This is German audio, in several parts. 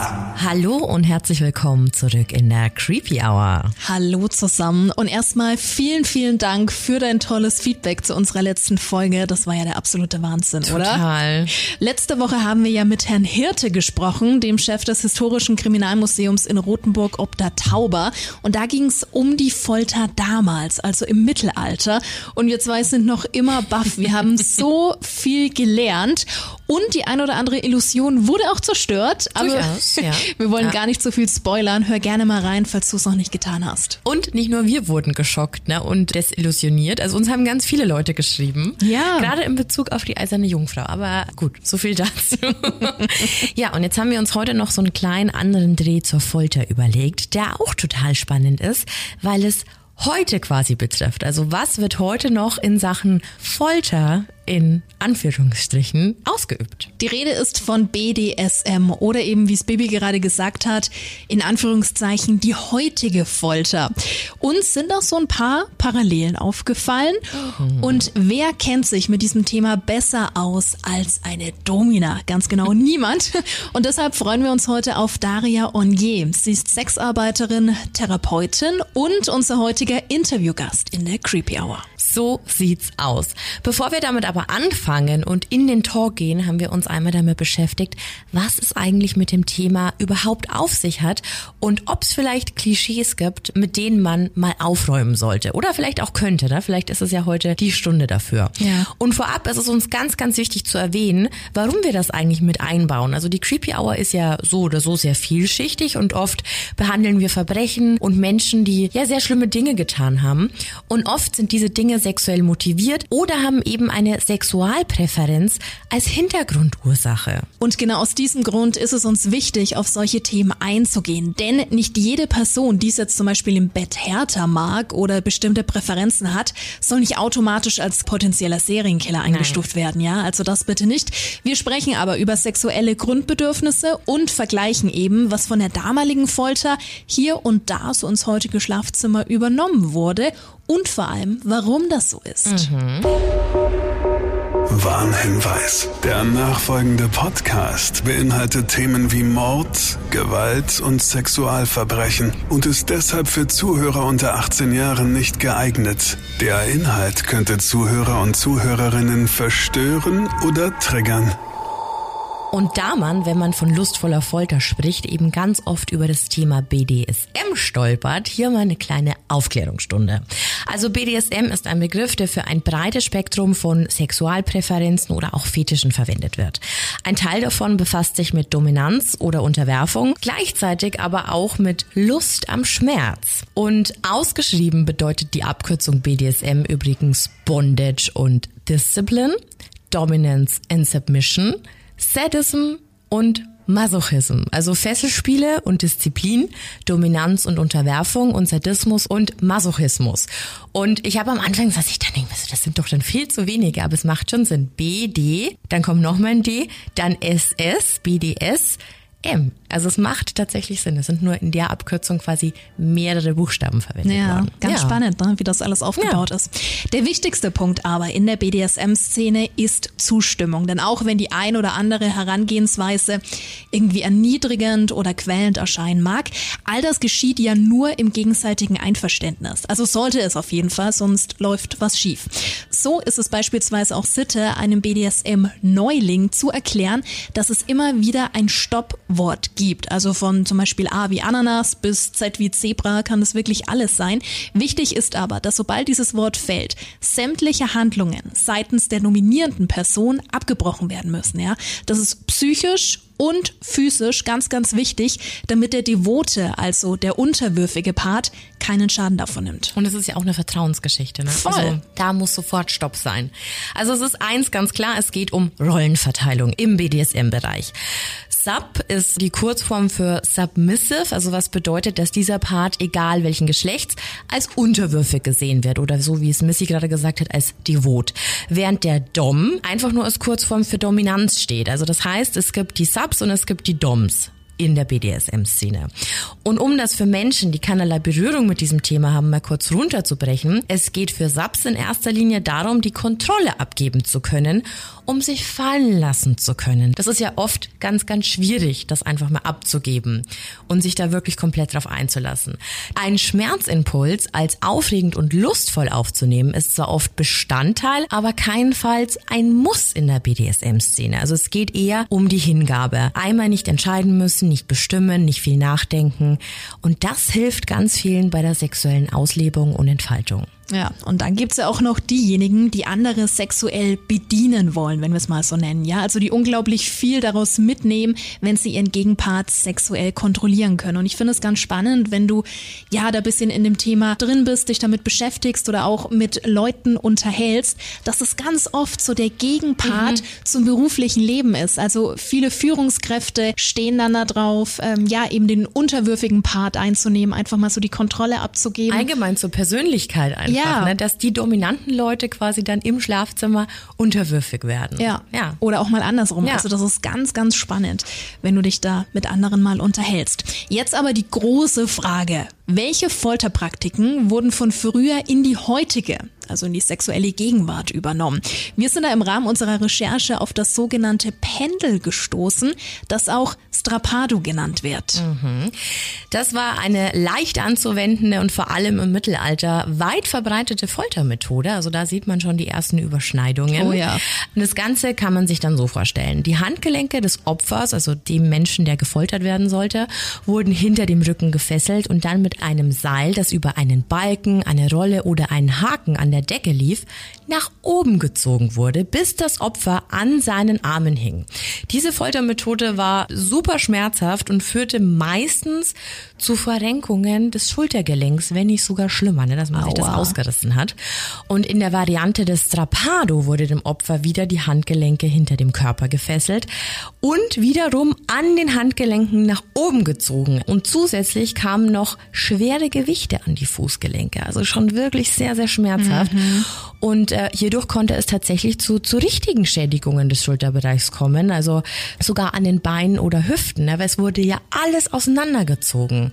Hallo und herzlich willkommen zurück in der Creepy Hour. Hallo zusammen und erstmal vielen, vielen Dank für dein tolles Feedback zu unserer letzten Folge. Das war ja der absolute Wahnsinn, Total. oder? Total. Letzte Woche haben wir ja mit Herrn Hirte gesprochen, dem Chef des Historischen Kriminalmuseums in Rothenburg ob der Tauber. Und da ging es um die Folter damals, also im Mittelalter. Und wir zwei sind noch immer baff. Wir haben so viel gelernt und die ein oder andere Illusion wurde auch zerstört. Aber Durchaus, ja. wir wollen Ja. gar nicht so viel spoilern. Hör gerne mal rein, falls du es noch nicht getan hast. Und nicht nur wir wurden geschockt ne, und desillusioniert. Also uns haben ganz viele Leute geschrieben. Ja. Gerade in Bezug auf die eiserne Jungfrau. Aber gut, so viel dazu. ja, und jetzt haben wir uns heute noch so einen kleinen anderen Dreh zur Folter überlegt, der auch total spannend ist, weil es heute quasi betrifft. Also was wird heute noch in Sachen Folter in Anführungsstrichen ausgeübt? Die Rede ist von BDSM oder eben, wie es Bibi gerade gesagt hat, in Anführungszeichen die heutige Folter. Uns sind auch so ein paar Parallelen aufgefallen. Und wer kennt sich mit diesem Thema besser aus als eine Domina? Ganz genau niemand. Und deshalb freuen wir uns heute auf Daria Onye. Sie ist Sexarbeiterin, Therapeutin und unser heutiger Interviewgast in der Creepy Hour. So sieht's aus. Bevor wir damit aber anfangen und in den Talk gehen, haben wir uns einmal damit beschäftigt, was es eigentlich mit dem Thema überhaupt auf sich hat und ob es vielleicht Klischees gibt, mit denen man mal aufräumen sollte oder vielleicht auch könnte. Ne? Vielleicht ist es ja heute die Stunde dafür. Ja. Und vorab ist es uns ganz, ganz wichtig zu erwähnen, warum wir das eigentlich mit einbauen. Also die Creepy Hour ist ja so oder so sehr vielschichtig und oft behandeln wir Verbrechen und Menschen, die ja sehr schlimme Dinge getan haben. Und oft sind diese Dinge sexuell motiviert oder haben eben eine Sexualpräferenz als Hintergrundursache. Und genau aus diesem Grund ist es uns wichtig, auf solche Themen einzugehen. Denn nicht jede Person, die es jetzt zum Beispiel im Bett härter mag oder bestimmte Präferenzen hat, soll nicht automatisch als potenzieller Serienkiller eingestuft werden. Ja, also das bitte nicht. Wir sprechen aber über sexuelle Grundbedürfnisse und vergleichen eben, was von der damaligen Folter hier und da so ins heutige Schlafzimmer übernommen wurde und vor allem, warum das so ist. Warnhinweis. Der nachfolgende Podcast beinhaltet Themen wie Mord, Gewalt und Sexualverbrechen und ist deshalb für Zuhörer unter 18 Jahren nicht geeignet. Der Inhalt könnte Zuhörer und Zuhörerinnen verstören oder triggern. Und da man, wenn man von lustvoller Folter spricht, eben ganz oft über das Thema BDSM stolpert, hier mal eine kleine Aufklärungsstunde. Also BDSM ist ein Begriff, der für ein breites Spektrum von Sexualpräferenzen oder auch Fetischen verwendet wird. Ein Teil davon befasst sich mit Dominanz oder Unterwerfung, gleichzeitig aber auch mit Lust am Schmerz. Und ausgeschrieben bedeutet die Abkürzung BDSM übrigens Bondage und Discipline, Dominance and Submission, Sadism und Masochism, also Fesselspiele und Disziplin, Dominanz und Unterwerfung und Sadismus und Masochismus. Und ich habe am Anfang gesagt, ich dann denke, das sind doch dann viel zu wenige, aber es macht schon Sinn. B, D, dann kommt nochmal ein D, dann SS, BDS, M. Also es macht tatsächlich Sinn. Es sind nur in der Abkürzung quasi mehrere Buchstaben verwendet Ja, worden. ganz Ja. spannend, ne, wie das alles aufgebaut Ja. ist. Der wichtigste Punkt aber in der BDSM-Szene ist Zustimmung. Denn auch wenn die ein oder andere Herangehensweise irgendwie erniedrigend oder quälend erscheinen mag, all das geschieht ja nur im gegenseitigen Einverständnis. Also sollte es auf jeden Fall, sonst läuft was schief. So ist es beispielsweise auch Sitte, einem BDSM-Neuling zu erklären, dass es immer wieder ein Stoppwort gibt. Also von zum Beispiel A wie Ananas bis Z wie Zebra kann es wirklich alles sein. Wichtig ist aber, dass sobald dieses Wort fällt, sämtliche Handlungen seitens der nominierenden Person abgebrochen werden müssen. Ja, das ist psychisch und physisch ganz, ganz wichtig, damit der Devote, also der unterwürfige Part, keinen Schaden davon nimmt. Und es ist ja auch eine Vertrauensgeschichte. Ne? Voll. Also da muss sofort Stopp sein. Also es ist eins ganz klar, es geht um Rollenverteilung im BDSM-Bereich. Sub ist die Kurzform für submissive, also was bedeutet, dass dieser Part, egal welchen Geschlechts, als unterwürfig gesehen wird oder so wie es Missy gerade gesagt hat, als devot. Während der Dom einfach nur als Kurzform für Dominanz steht. Also das heißt, es gibt die Subs und es gibt die Doms in der BDSM-Szene. Und um das für Menschen, die keinerlei Berührung mit diesem Thema haben, mal kurz runterzubrechen, es geht für SAPS in erster Linie darum, die Kontrolle abgeben zu können, um sich fallen lassen zu können. Das ist ja oft ganz, ganz schwierig, das einfach mal abzugeben und sich da wirklich komplett drauf einzulassen. Ein Schmerzimpuls als aufregend und lustvoll aufzunehmen, ist zwar oft Bestandteil, aber keinenfalls ein Muss in der BDSM-Szene. Also es geht eher um die Hingabe. Einmal nicht entscheiden müssen, nicht bestimmen, nicht viel nachdenken. Und das hilft ganz vielen bei der sexuellen Auslebung und Entfaltung. Ja, und dann gibt's ja auch noch diejenigen, die andere sexuell bedienen wollen, wenn wir es mal so nennen. Ja, also die unglaublich viel daraus mitnehmen, wenn sie ihren Gegenpart sexuell kontrollieren können. Und ich finde es ganz spannend, wenn du ja da bisschen in dem Thema drin bist, dich damit beschäftigst oder auch mit Leuten unterhältst, dass es ganz oft so der Gegenpart mhm. zum beruflichen Leben ist. Also viele Führungskräfte stehen dann da drauf, ähm, ja, eben den unterwürfigen Part einzunehmen, einfach mal so die Kontrolle abzugeben. Allgemein zur Persönlichkeit einfach ja. Ne? dass die dominanten Leute quasi dann im Schlafzimmer unterwürfig werden. Ja. ja. Oder auch mal andersrum. Ja. Also das ist ganz, ganz spannend, wenn du dich da mit anderen mal unterhältst. Jetzt aber die große Frage. Welche Folterpraktiken wurden von früher in die heutige, also in die sexuelle Gegenwart übernommen? Wir sind da im Rahmen unserer Recherche auf das sogenannte Pendel gestoßen, das auch Strapado genannt wird. Mhm. Das war eine leicht anzuwendende und vor allem im Mittelalter weit verbreitete Foltermethode. Also da sieht man schon die ersten Überschneidungen. Oh ja. Und das Ganze kann man sich dann so vorstellen. Die Handgelenke des Opfers, also dem Menschen, der gefoltert werden sollte, wurden hinter dem Rücken gefesselt und dann mit einem Seil, das über einen Balken, eine Rolle oder einen Haken an der Decke lief, nach oben gezogen wurde, bis das Opfer an seinen Armen hing. Diese Foltermethode war super schmerzhaft und führte meistens zu Verrenkungen des Schultergelenks, wenn nicht sogar schlimmer, ne, dass man Aua. sich das ausgerissen hat. Und in der Variante des Strapado wurde dem Opfer wieder die Handgelenke hinter dem Körper gefesselt und wiederum an den Handgelenken nach oben gezogen. Und zusätzlich kamen noch schwere Gewichte an die Fußgelenke. Also schon wirklich sehr, sehr schmerzhaft. Mhm. Und äh, hierdurch konnte es tatsächlich zu, zu richtigen Schädigungen des Schulterbereichs kommen, also sogar an den Beinen oder Hüften, aber es wurde ja alles auseinandergezogen.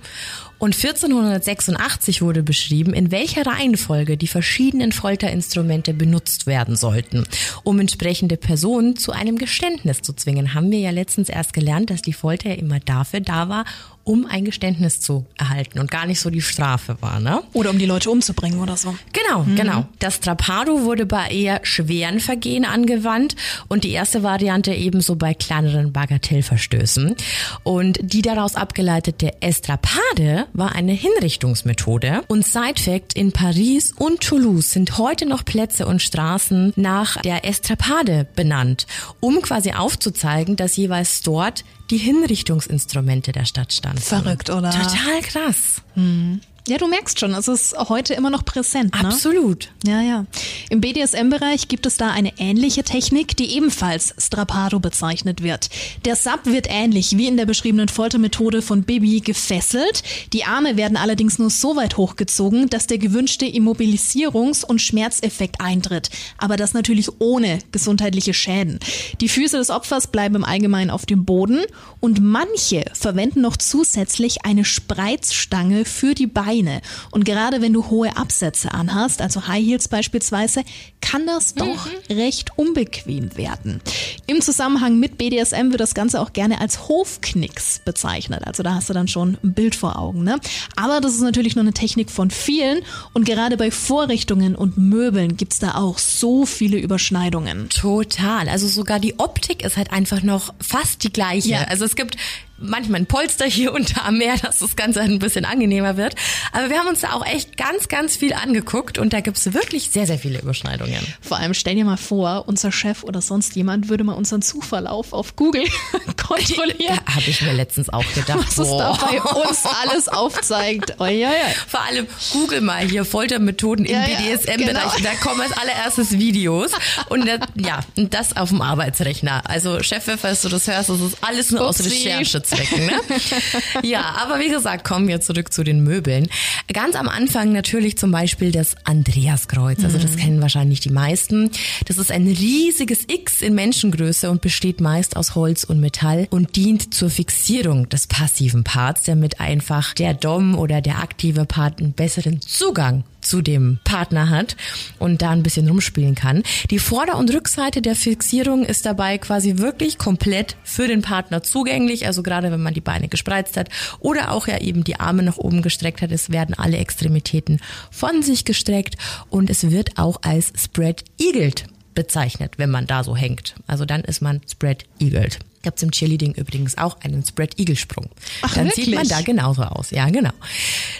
Und 1486 wurde beschrieben, in welcher Reihenfolge die verschiedenen Folterinstrumente benutzt werden sollten, um entsprechende Personen zu einem Geständnis zu zwingen. Haben wir ja letztens erst gelernt, dass die Folter ja immer dafür da war, um ein Geständnis zu erhalten und gar nicht so die Strafe war, ne? Oder um die Leute umzubringen oder so. Genau, mhm. genau. Das Trapado wurde bei eher schweren Vergehen angewandt und die erste Variante ebenso bei kleineren Bagatellverstößen. Und die daraus abgeleitete Estrapade war eine Hinrichtungsmethode. Und Sidefact, in Paris und Toulouse sind heute noch Plätze und Straßen nach der Estrapade benannt, um quasi aufzuzeigen, dass jeweils dort die Hinrichtungsinstrumente der Stadt standen. Verrückt, oder? Total krass. Mhm. Ja, du merkst schon, es ist heute immer noch präsent. Ne? Absolut. Ja, ja. Im BDSM-Bereich gibt es da eine ähnliche Technik, die ebenfalls Strapado bezeichnet wird. Der Sub wird ähnlich wie in der beschriebenen Foltermethode von Bibi gefesselt. Die Arme werden allerdings nur so weit hochgezogen, dass der gewünschte Immobilisierungs- und Schmerzeffekt eintritt. Aber das natürlich ohne gesundheitliche Schäden. Die Füße des Opfers bleiben im Allgemeinen auf dem Boden und manche verwenden noch zusätzlich eine Spreizstange für die Beine Beine. Und gerade wenn du hohe Absätze anhast, also High Heels beispielsweise, kann das doch mhm. recht unbequem werden. Im Zusammenhang mit BDSM wird das Ganze auch gerne als Hofknicks bezeichnet. Also da hast du dann schon ein Bild vor Augen. Ne? Aber das ist natürlich nur eine Technik von vielen und gerade bei Vorrichtungen und Möbeln gibt es da auch so viele Überschneidungen. Total. Also sogar die Optik ist halt einfach noch fast die gleiche. Ja. Also es gibt manchmal ein Polster hier unter am Meer, dass das Ganze ein bisschen angenehmer wird. Aber wir haben uns da auch echt ganz, ganz viel angeguckt und da gibt's wirklich sehr, sehr viele Überschneidungen. Vor allem stell dir mal vor, unser Chef oder sonst jemand würde mal unseren Zugverlauf auf Google kontrollieren. Da habe ich mir letztens auch gedacht. Was es da bei uns alles aufzeigt. Oh, ja, ja. Vor allem Google mal hier Foltermethoden im ja, BDSM-Bereich. Genau. Da kommen als allererstes Videos. Und das, ja, das auf dem Arbeitsrechner. Also Chef, falls du das hörst, das ist alles nur Upsi. aus Recherche Werbezwecken. Ne? ja, aber wie gesagt, kommen wir zurück zu den Möbeln. Ganz am Anfang natürlich zum Beispiel das Andreaskreuz. Also das mhm. kennen wahrscheinlich die meisten. Das ist ein riesiges X in Menschengröße und besteht meist aus Holz und Metall und dient zur Fixierung des passiven Parts, damit einfach der Dom oder der aktive Part einen besseren Zugang zu dem Partner hat und da ein bisschen rumspielen kann. Die Vorder- und Rückseite der Fixierung ist dabei quasi wirklich komplett für den Partner zugänglich. Also gerade wenn man die Beine gespreizt hat oder auch ja eben die Arme nach oben gestreckt hat, es werden alle Extremitäten von sich gestreckt und es wird auch als Spread Eagled bezeichnet, wenn man da so hängt. Also dann ist man Spread Eagled. Gibt's im Cheerleading übrigens auch einen Spread-Eagle-Sprung. Dann wirklich? sieht man da genauso aus. Ja, genau.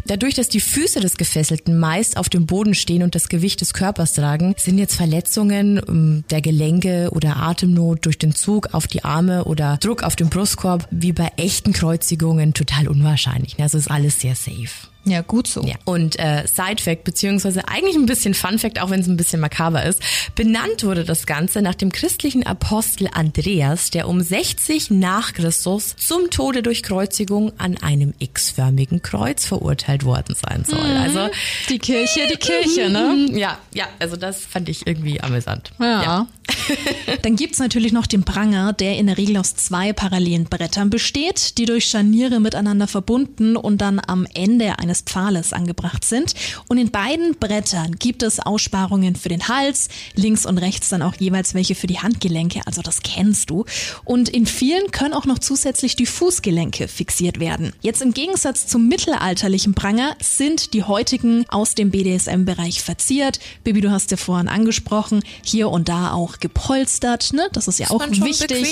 Dadurch, dass die Füße des Gefesselten meist auf dem Boden stehen und das Gewicht des Körpers tragen, sind jetzt Verletzungen ähm, der Gelenke oder Atemnot durch den Zug auf die Arme oder Druck auf den Brustkorb wie bei echten Kreuzigungen total unwahrscheinlich. Also ist alles sehr safe. Ja, gut so. Ja. Und äh, Side Fact, beziehungsweise eigentlich ein bisschen Fun Fact, auch wenn es ein bisschen makaber ist, benannt wurde das Ganze nach dem christlichen Apostel Andreas, der um 60 nach Christus zum Tode durch Kreuzigung an einem x-förmigen Kreuz verurteilt worden sein soll. Mhm. Also die Kirche, die Kirche, ne? Ja, ja, also das fand ich irgendwie amüsant. Ja. ja. Dann gibt's natürlich noch den Pranger, der in der Regel aus zwei parallelen Brettern besteht, die durch Scharniere miteinander verbunden und dann am Ende eines Pfahles angebracht sind. Und in beiden Brettern gibt es Aussparungen für den Hals, links und rechts dann auch jeweils welche für die Handgelenke, also das kennst du. Und in vielen können auch noch zusätzlich die Fußgelenke fixiert werden. Jetzt im Gegensatz zum mittelalterlichen Pranger sind die heutigen aus dem BDSM-Bereich verziert. Bibi, du hast ja vorhin angesprochen, hier und da auch gepolstert, ne? Das ist ja das auch wichtig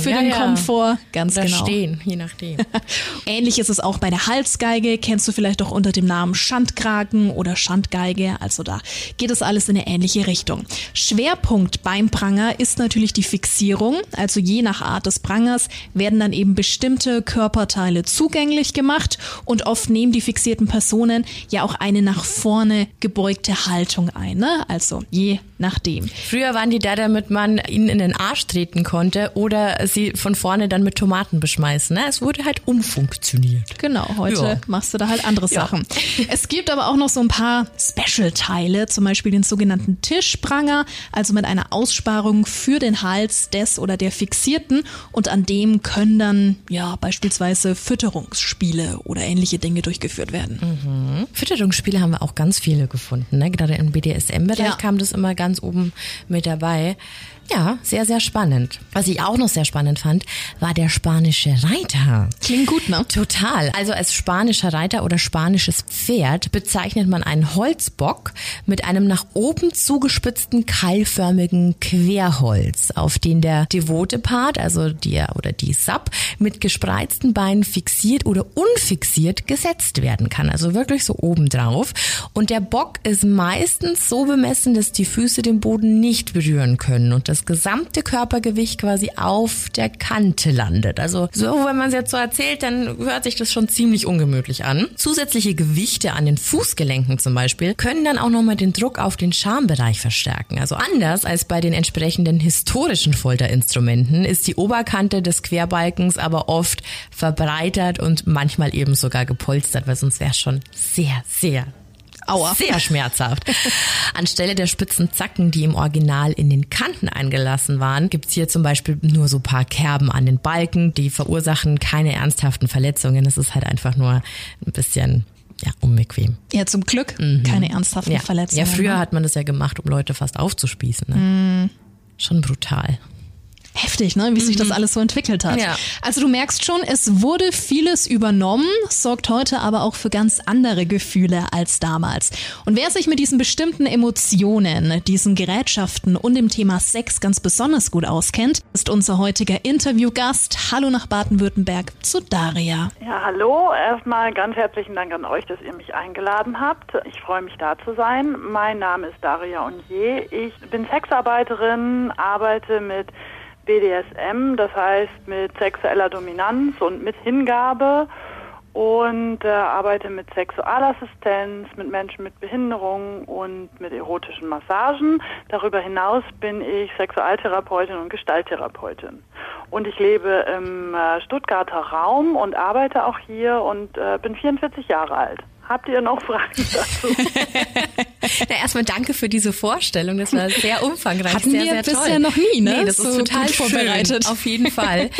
für ja, den ja. Komfort. Ganz Oder genau. stehen, je nachdem. Ähnlich ist es auch bei der Halsgeige. Kennst du vielleicht auch unter dem Namen Schandkragen oder Schandgeige. Also da geht es alles in eine ähnliche Richtung. Schwerpunkt beim Pranger ist natürlich die Fixierung. Also je nach Art des Prangers werden dann eben bestimmte Körperteile zugänglich gemacht und oft nehmen die fixierten Personen ja auch eine nach vorne gebeugte Haltung ein. Ne? Also je nachdem. Früher waren die da, damit man ihnen in den Arsch treten konnte oder sie von vorne dann mit Tomaten beschmeißen. Ne? Es wurde halt umfunktioniert. Genau, heute ja. machst du da halt andere ja. Sachen. Es gibt aber auch noch so ein paar Special-Teile, zum Beispiel den sogenannten Tischpranger, also mit einer Aussparung für den Hals des oder der Fixierten und an dem können dann ja beispielsweise Fütterungsspiele oder ähnliche Dinge durchgeführt werden. Mhm. Fütterungsspiele haben wir auch ganz viele gefunden, ne? gerade im BDSM-Bereich ja. kam das immer ganz oben mit dabei. Ja, sehr, sehr spannend. Was ich auch noch sehr spannend fand, war der spanische Reiter. Klingt gut, ne? Total. Also als spanischer Reiter oder spanisches Pferd bezeichnet man einen Holzbock mit einem nach oben zugespitzten keilförmigen Querholz, auf den der devote Part, also der oder die Sub, mit gespreizten Beinen fixiert oder unfixiert gesetzt werden kann. Also wirklich so oben drauf. Und der Bock ist meistens so bemessen, dass die Füße den Boden nicht berühren können. Und das das gesamte Körpergewicht quasi auf der Kante landet. Also so, wenn man es jetzt so erzählt, dann hört sich das schon ziemlich ungemütlich an. Zusätzliche Gewichte an den Fußgelenken zum Beispiel können dann auch nochmal den Druck auf den Schambereich verstärken. Also anders als bei den entsprechenden historischen Folterinstrumenten ist die Oberkante des Querbalkens aber oft verbreitert und manchmal eben sogar gepolstert, weil sonst wäre es schon sehr, sehr Aua. Sehr schmerzhaft. Anstelle der spitzen Zacken, die im Original in den Kanten eingelassen waren, gibt's hier zum Beispiel nur so paar Kerben an den Balken. Die verursachen keine ernsthaften Verletzungen. Es ist halt einfach nur ein bisschen ja, unbequem. Ja, zum Glück mhm. keine ernsthaften ja. Verletzungen. Ja, früher ne? hat man das ja gemacht, um Leute fast aufzuspießen. Ne? Mhm. Schon brutal heftig, ne, wie sich das mhm. alles so entwickelt hat. Ja. Also du merkst schon, es wurde vieles übernommen, sorgt heute aber auch für ganz andere Gefühle als damals. Und wer sich mit diesen bestimmten Emotionen, diesen Gerätschaften und dem Thema Sex ganz besonders gut auskennt, ist unser heutiger Interviewgast. Hallo nach Baden-Württemberg zu Daria. Ja, hallo. Erstmal ganz herzlichen Dank an euch, dass ihr mich eingeladen habt. Ich freue mich da zu sein. Mein Name ist Daria Onje. Ich bin Sexarbeiterin, arbeite mit BDSM, das heißt mit sexueller Dominanz und mit Hingabe und äh, arbeite mit Sexualassistenz, mit Menschen mit Behinderungen und mit erotischen Massagen. Darüber hinaus bin ich Sexualtherapeutin und Gestalttherapeutin. Und ich lebe im äh, Stuttgarter Raum und arbeite auch hier und äh, bin 44 Jahre alt. Habt ihr noch Fragen dazu? Na, erstmal danke für diese Vorstellung. Das war sehr umfangreich, Hatten sehr, wir sehr bisher toll. noch nie, ne? Nee, das So ist total vorbereitet. Schön, auf jeden Fall.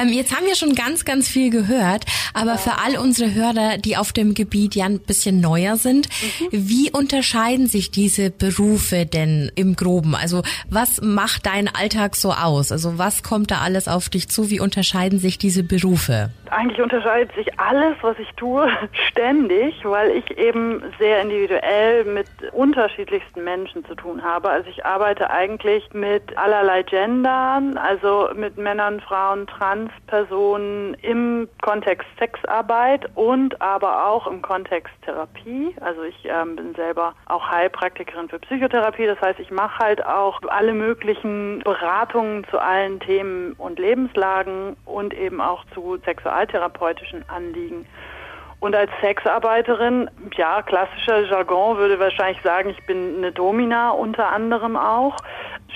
ähm, jetzt haben wir schon ganz, ganz viel gehört, aber für all unsere Hörer, die auf dem Gebiet ja ein bisschen neuer sind, Mhm. wie unterscheiden sich diese Berufe denn im Groben? Also was macht dein Alltag so aus? Also was kommt da alles auf dich zu? Wie unterscheiden sich diese Berufe? Eigentlich unterscheidet sich alles, was ich tue, ständig, weil ich eben sehr individuell mit unterschiedlichsten Menschen zu tun habe. Also ich arbeite eigentlich mit allerlei Gendern, also mit Männern, Frauen, Transpersonen im Kontext Sexarbeit und aber auch im Kontext Therapie. Also ich ähm, bin selber auch Heilpraktikerin für Psychotherapie. Das heißt, ich mache halt auch alle möglichen Beratungen zu allen Themen und Lebenslagen und eben auch zu sexualtherapeutischen Anliegen. Und als Sexarbeiterin, ja, klassischer Jargon würde wahrscheinlich sagen, ich bin eine Domina unter anderem auch,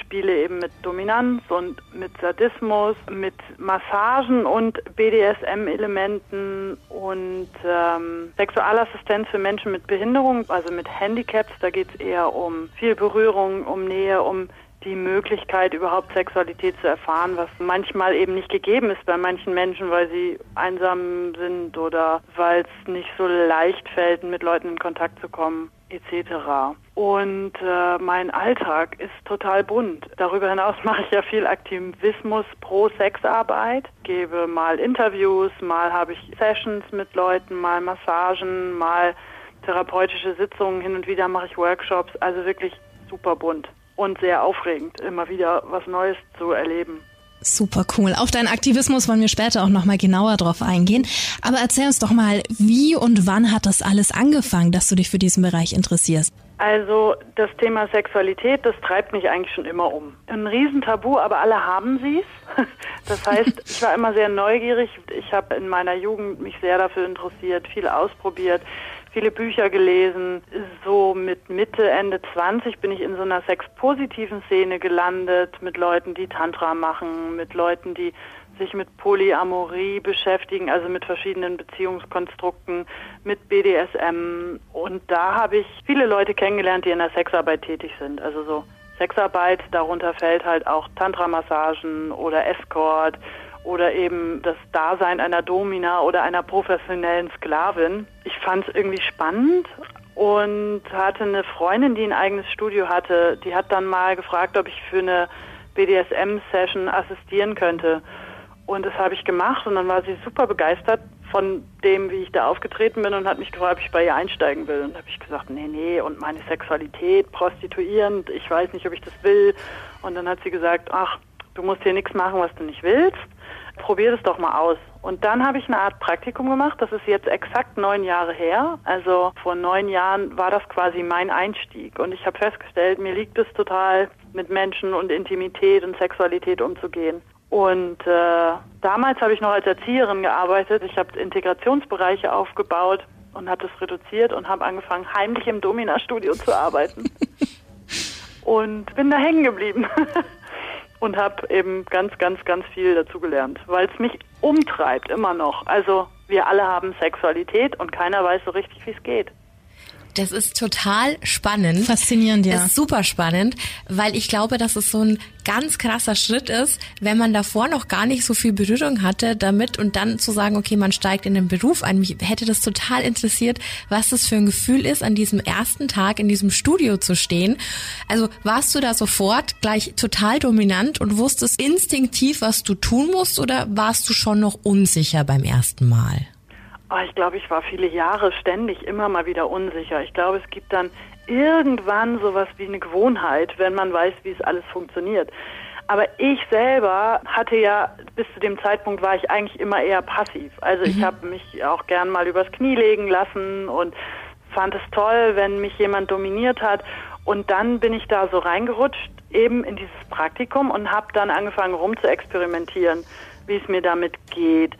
spiele eben mit Dominanz und mit Sadismus, mit Massagen und BDSM-Elementen und ähm, Sexualassistenz für Menschen mit Behinderung, also mit Handicaps. Da geht es eher um viel Berührung, um Nähe, um die Möglichkeit, überhaupt Sexualität zu erfahren, was manchmal eben nicht gegeben ist bei manchen Menschen, weil sie einsam sind oder weil es nicht so leicht fällt, mit Leuten in Kontakt zu kommen, etc. Und äh, mein Alltag ist total bunt. Darüber hinaus mache ich ja viel Aktivismus pro Sexarbeit, gebe mal Interviews, mal habe ich Sessions mit Leuten, mal Massagen, mal therapeutische Sitzungen, hin und wieder mache ich Workshops, also wirklich super bunt und sehr aufregend, immer wieder was Neues zu erleben. Super cool. Auf deinen Aktivismus wollen wir später auch nochmal genauer drauf eingehen. Aber erzähl uns doch mal, wie und wann hat das alles angefangen, dass du dich für diesen Bereich interessierst? Also das Thema Sexualität, das treibt mich eigentlich schon immer um. Ein Riesentabu, aber alle haben sie's. Das heißt, ich war immer sehr neugierig. Ich habe in meiner Jugend mich sehr dafür interessiert, viel ausprobiert, viele Bücher gelesen. So mit Mitte, Ende 20 bin ich in so einer sexpositiven Szene gelandet, mit Leuten, die Tantra machen, mit Leuten, die sich mit Polyamorie beschäftigen, also mit verschiedenen Beziehungskonstrukten, mit BDSM. Und da habe ich viele Leute kennengelernt, die in der Sexarbeit tätig sind. Also so Sexarbeit, darunter fällt halt auch Tantra-Massagen oder Escort oder eben das Dasein einer Domina oder einer professionellen Sklavin. Ich fand es irgendwie spannend und hatte eine Freundin, die ein eigenes Studio hatte, die hat dann mal gefragt, ob ich für eine BDSM-Session assistieren könnte. Und das habe ich gemacht und dann war sie super begeistert von dem, wie ich da aufgetreten bin und hat mich gefragt, ob ich bei ihr einsteigen will. Und habe ich gesagt, nee, nee, und meine Sexualität, prostituierend, ich weiß nicht, ob ich das will. Und dann hat sie gesagt, ach, du musst hier nichts machen, was du nicht willst. Probier das doch mal aus. Und dann habe ich eine Art Praktikum gemacht. Das ist jetzt exakt neun Jahre her. Also vor neun Jahren war das quasi mein Einstieg. Und ich habe festgestellt, mir liegt es total, mit Menschen und Intimität und Sexualität umzugehen. Und äh, damals habe ich noch als Erzieherin gearbeitet. Ich habe Integrationsbereiche aufgebaut und habe das reduziert und habe angefangen, heimlich im Domina-Studio zu arbeiten. und bin da hängen geblieben. und habe eben ganz, ganz, ganz viel dazugelernt, weil es mich umtreibt immer noch. Also wir alle haben Sexualität und keiner weiß so richtig, wie es geht. Das ist total spannend. Faszinierend, ja. Das ist super spannend, weil ich glaube, dass es so ein ganz krasser Schritt ist, wenn man davor noch gar nicht so viel Berührung hatte damit und dann zu sagen, okay, man steigt in den Beruf ein. Mich hätte das total interessiert, was das für ein Gefühl ist, an diesem ersten Tag in diesem Studio zu stehen. Also warst du da sofort gleich total dominant und wusstest instinktiv, was du tun musst oder warst du schon noch unsicher beim ersten Mal? Oh, ich glaube, ich war viele Jahre ständig immer mal wieder unsicher. Ich glaube, es gibt dann irgendwann sowas wie eine Gewohnheit, wenn man weiß, wie es alles funktioniert. Aber ich selber hatte ja, bis zu dem Zeitpunkt war ich eigentlich immer eher passiv. Also ich habe mich auch gern mal übers Knie legen lassen und fand es toll, wenn mich jemand dominiert hat. Und dann bin ich da so reingerutscht, eben in dieses Praktikum und habe dann angefangen rum zu experimentieren, wie es mir damit geht.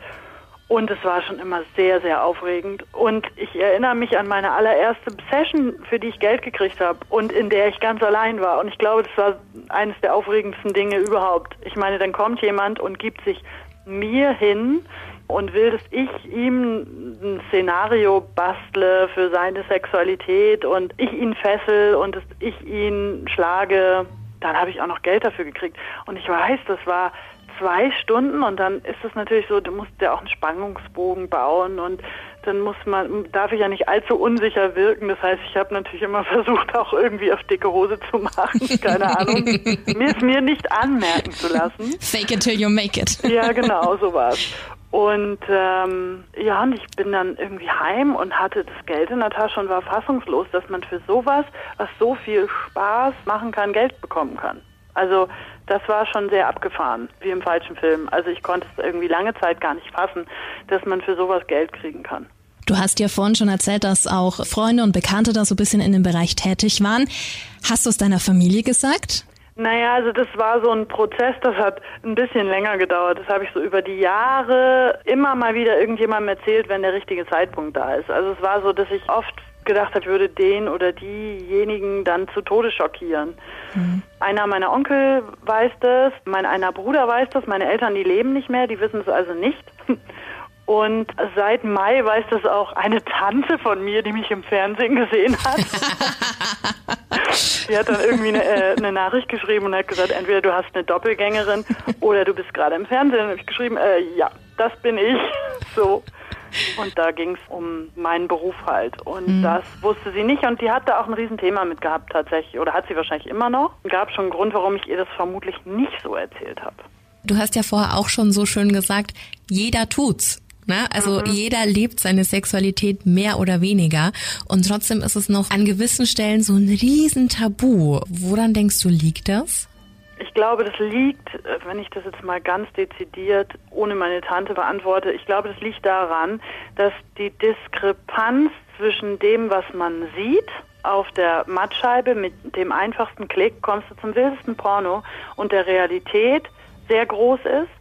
Und es war schon immer sehr, sehr aufregend. Und ich erinnere mich an meine allererste Session, für die ich Geld gekriegt habe und in der ich ganz allein war. Und ich glaube, das war eines der aufregendsten Dinge überhaupt. Ich meine, dann kommt jemand und gibt sich mir hin und will, dass ich ihm ein Szenario bastle für seine Sexualität und ich ihn fessel und dass ich ihn schlage. Dann habe ich auch noch Geld dafür gekriegt. Und ich weiß, das war zwei Stunden und dann ist es natürlich so, du musst ja auch einen Spannungsbogen bauen und dann muss man, darf ich ja nicht allzu unsicher wirken. Das heißt, ich habe natürlich immer versucht, auch irgendwie auf dicke Hose zu machen. Keine Ahnung. mir ist mir nicht anmerken zu lassen. Fake it till you make it. ja, genau, so war's. Und ähm, ja, und ich bin dann irgendwie heim und hatte das Geld in der Tasche und war fassungslos, dass man für sowas, was so viel Spaß machen kann, Geld bekommen kann. Also das war schon sehr abgefahren, wie im falschen Film. Also ich konnte es irgendwie lange Zeit gar nicht fassen, dass man für sowas Geld kriegen kann. Du hast ja vorhin schon erzählt, dass auch Freunde und Bekannte da so ein bisschen in dem Bereich tätig waren. Hast du es deiner Familie gesagt? Naja, also das war so ein Prozess, das hat ein bisschen länger gedauert. Das habe ich so über die Jahre immer mal wieder irgendjemandem erzählt, wenn der richtige Zeitpunkt da ist. Also es war so, dass ich oft gedacht ich würde den oder diejenigen dann zu Tode schockieren. Mhm. Einer meiner Onkel weiß das, mein einer Bruder weiß das, meine Eltern, die leben nicht mehr, die wissen es also nicht. Und seit Mai weiß das auch eine Tante von mir, die mich im Fernsehen gesehen hat. die hat dann irgendwie eine, äh, eine, Nachricht geschrieben und hat gesagt, entweder du hast eine Doppelgängerin oder du bist gerade im Fernsehen. Und habe ich geschrieben, äh, ja, das bin ich. So. Und da ging es um meinen Beruf halt. Und mhm. das wusste sie nicht. Und die hat da auch ein Riesenthema mit gehabt tatsächlich. Oder hat sie wahrscheinlich immer noch. Gab schon einen Grund, warum ich ihr das vermutlich nicht so erzählt habe. Du hast ja vorher auch schon so schön gesagt, jeder tut's. Ne? Also mhm. jeder lebt seine Sexualität mehr oder weniger und trotzdem ist es noch an gewissen Stellen so ein Riesentabu. Woran denkst du, liegt das? Ich glaube, das liegt, wenn ich das jetzt mal ganz dezidiert ohne meine Tante beantworte, ich glaube, das liegt daran, dass die Diskrepanz zwischen dem, was man sieht, auf der Mattscheibe mit dem einfachsten Klick kommst du zum wildesten Porno und der Realität sehr groß ist.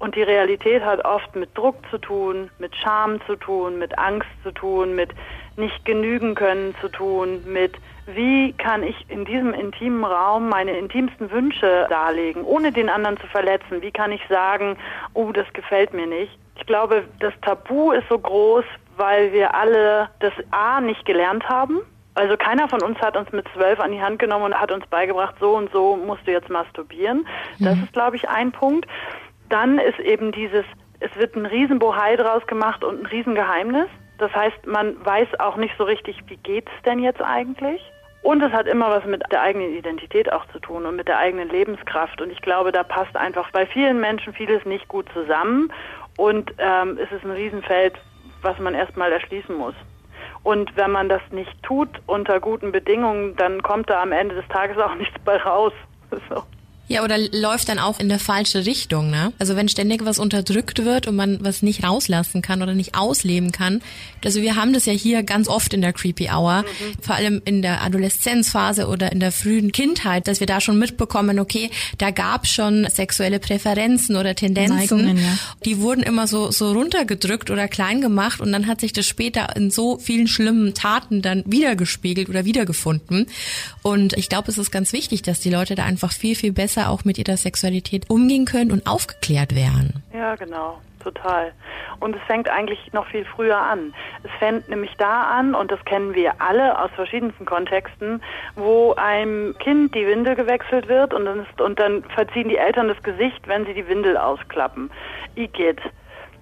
Und die Realität hat oft mit Druck zu tun, mit Scham zu tun, mit Angst zu tun, mit nicht genügen können zu tun, mit wie kann ich in diesem intimen Raum meine intimsten Wünsche darlegen, ohne den anderen zu verletzen? Wie kann ich sagen, oh, das gefällt mir nicht? Ich glaube, das Tabu ist so groß, weil wir alle das A nicht gelernt haben. Also keiner von uns hat uns mit zwölf an die Hand genommen und hat uns beigebracht, so und so musst du jetzt masturbieren. Das mhm. ist, glaube ich, ein Punkt. Dann ist eben dieses, es wird ein Riesenbohai draus gemacht und ein Riesengeheimnis. Das heißt, man weiß auch nicht so richtig, wie geht's denn jetzt eigentlich? Und es hat immer was mit der eigenen Identität auch zu tun und mit der eigenen Lebenskraft. Und ich glaube, da passt einfach bei vielen Menschen vieles nicht gut zusammen. Und ähm, es ist ein Riesenfeld, was man erstmal erschließen muss. Und wenn man das nicht tut unter guten Bedingungen, dann kommt da am Ende des Tages auch nichts bei raus. So. Ja, oder läuft dann auch in der falsche Richtung, ne? Also wenn ständig was unterdrückt wird und man was nicht rauslassen kann oder nicht ausleben kann. Also wir haben das ja hier ganz oft in der Creepy Hour, mhm. vor allem in der Adoleszenzphase oder in der frühen Kindheit, dass wir da schon mitbekommen, okay, da gab schon sexuelle Präferenzen oder Tendenzen. Neigungen, ja. Die wurden immer so, so runtergedrückt oder klein gemacht und dann hat sich das später in so vielen schlimmen Taten dann wiedergespiegelt oder wiedergefunden. Und ich glaube, es ist ganz wichtig, dass die Leute da einfach viel, viel besser besser auch mit ihrer Sexualität umgehen können und aufgeklärt werden. Ja, genau. Total. Und es fängt eigentlich noch viel früher an. Es fängt nämlich da an, und das kennen wir alle aus verschiedensten Kontexten, wo einem Kind die Windel gewechselt wird und dann, ist, und dann verziehen die Eltern das Gesicht, wenn sie die Windel ausklappen. Igitt.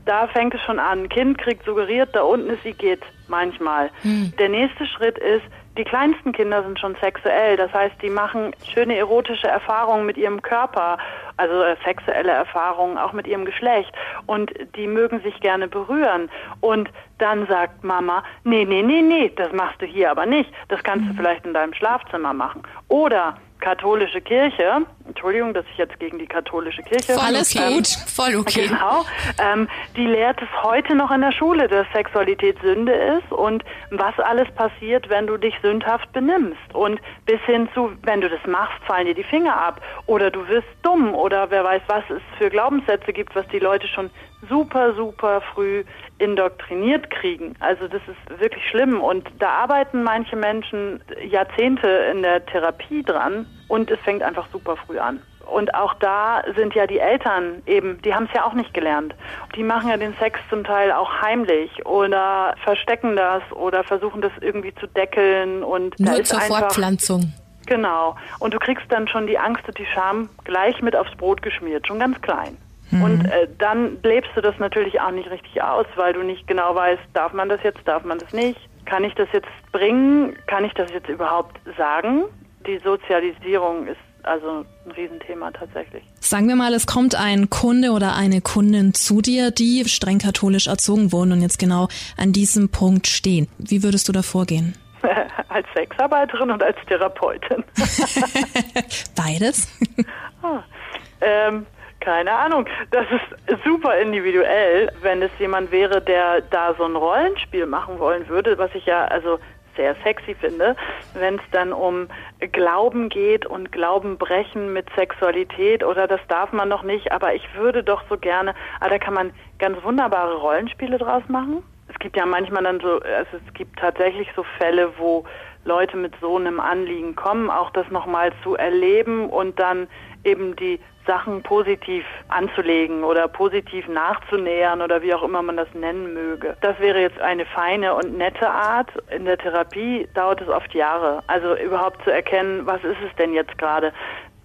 Da fängt es schon an. Ein Kind kriegt suggeriert, da unten ist Igitt manchmal. Hm. Der nächste Schritt ist, die kleinsten Kinder sind schon sexuell, das heißt, die machen schöne erotische Erfahrungen mit ihrem Körper, also äh, sexuelle Erfahrungen auch mit ihrem Geschlecht und die mögen sich gerne berühren und dann sagt Mama, nee, nee, nee, nee, das machst du hier aber nicht, das kannst mhm. du vielleicht in deinem Schlafzimmer machen. Oder katholische Kirche, Entschuldigung, dass ich jetzt gegen die katholische Kirche. Voll Alles okay. gut. Voll okay. Genau. Ähm, die lehrt es heute noch in der Schule, dass Sexualität Sünde ist und was alles passiert, wenn du dich sündhaft benimmst. Und bis hin zu, wenn du das machst, fallen dir die Finger ab oder du wirst dumm oder wer weiß, was es für Glaubenssätze gibt, was die Leute schon super, super früh indoktriniert kriegen. Also das ist wirklich schlimm und da arbeiten manche Menschen Jahrzehnte in der Therapie dran und es fängt einfach super früh an. Und auch da sind ja die Eltern eben, die haben es ja auch nicht gelernt. Die machen ja den Sex zum Teil auch heimlich oder verstecken das oder versuchen das irgendwie zu deckeln und Nur zur Fortpflanzung. Genau. Und du kriegst dann schon die Angst und die Scham gleich mit aufs Brot geschmiert, schon ganz klein. Und äh, dann lebst du das natürlich auch nicht richtig aus, weil du nicht genau weißt, darf man das jetzt, darf man das nicht? Kann ich das jetzt bringen? Kann ich das jetzt überhaupt sagen? Die Sozialisierung ist also ein Riesenthema tatsächlich. Sagen wir mal, es kommt ein Kunde oder eine Kundin zu dir, die streng katholisch erzogen wurden und jetzt genau an diesem Punkt stehen. Wie würdest du da vorgehen? als Sexarbeiterin und als Therapeutin. Beides? Ah, ähm, keine Ahnung. Das ist super individuell, wenn es jemand wäre, der da so ein Rollenspiel machen wollen würde, was ich ja also sehr sexy finde, wenn es dann um Glauben geht und Glauben brechen mit Sexualität oder das darf man noch nicht, aber ich würde doch so gerne, ah, da kann man ganz wunderbare Rollenspiele draus machen. Es gibt ja manchmal dann so, also es gibt tatsächlich so Fälle, wo Leute mit so einem Anliegen kommen, auch das nochmal zu erleben und dann eben die Sachen positiv anzulegen oder positiv nachzunähern oder wie auch immer man das nennen möge. Das wäre jetzt eine feine und nette Art. In der Therapie dauert es oft Jahre. Also überhaupt zu erkennen, was ist es denn jetzt gerade?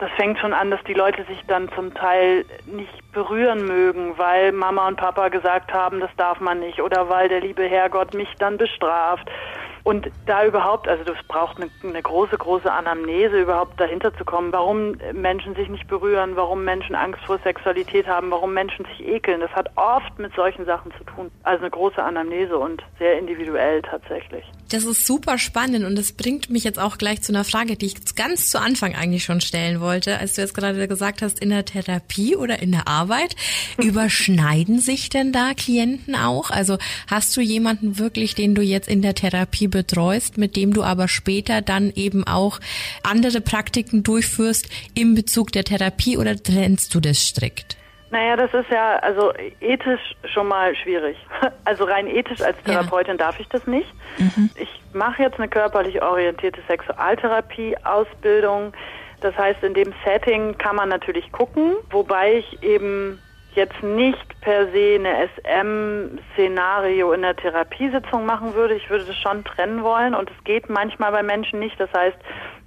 Das fängt schon an, dass die Leute sich dann zum Teil nicht berühren mögen, weil Mama und Papa gesagt haben, das darf man nicht oder weil der liebe Herrgott mich dann bestraft. Und da überhaupt, also das braucht eine, eine, große, große Anamnese, überhaupt dahinter zu kommen, warum Menschen sich nicht berühren, warum Menschen Angst vor Sexualität haben, warum Menschen sich ekeln. Das hat oft mit solchen Sachen zu tun. Also eine große Anamnese und sehr individuell tatsächlich. Das ist super spannend und das bringt mich jetzt auch gleich zu einer Frage, die ich ganz zu Anfang eigentlich schon stellen wollte, als du jetzt gerade gesagt hast, in der Therapie oder in der Arbeit. Überschneiden sich denn da Klienten auch? Also hast du jemanden wirklich, den du jetzt in der Therapie betreust, mit dem du aber später dann eben auch andere Praktiken durchführst im Bezug der Therapie oder trennst du das strikt? Naja, das ist ja also ethisch schon mal schwierig. Also rein ethisch als Therapeutin ja. darf ich das nicht. Mhm. Ich mache jetzt eine körperlich orientierte Sexualtherapie-Ausbildung. Das heißt, in dem Setting kann man natürlich gucken, wobei ich eben jetzt nicht per se eine SM-Szenario in der Therapiesitzung machen würde. Ich würde das schon trennen wollen und es geht manchmal bei Menschen nicht. Das heißt,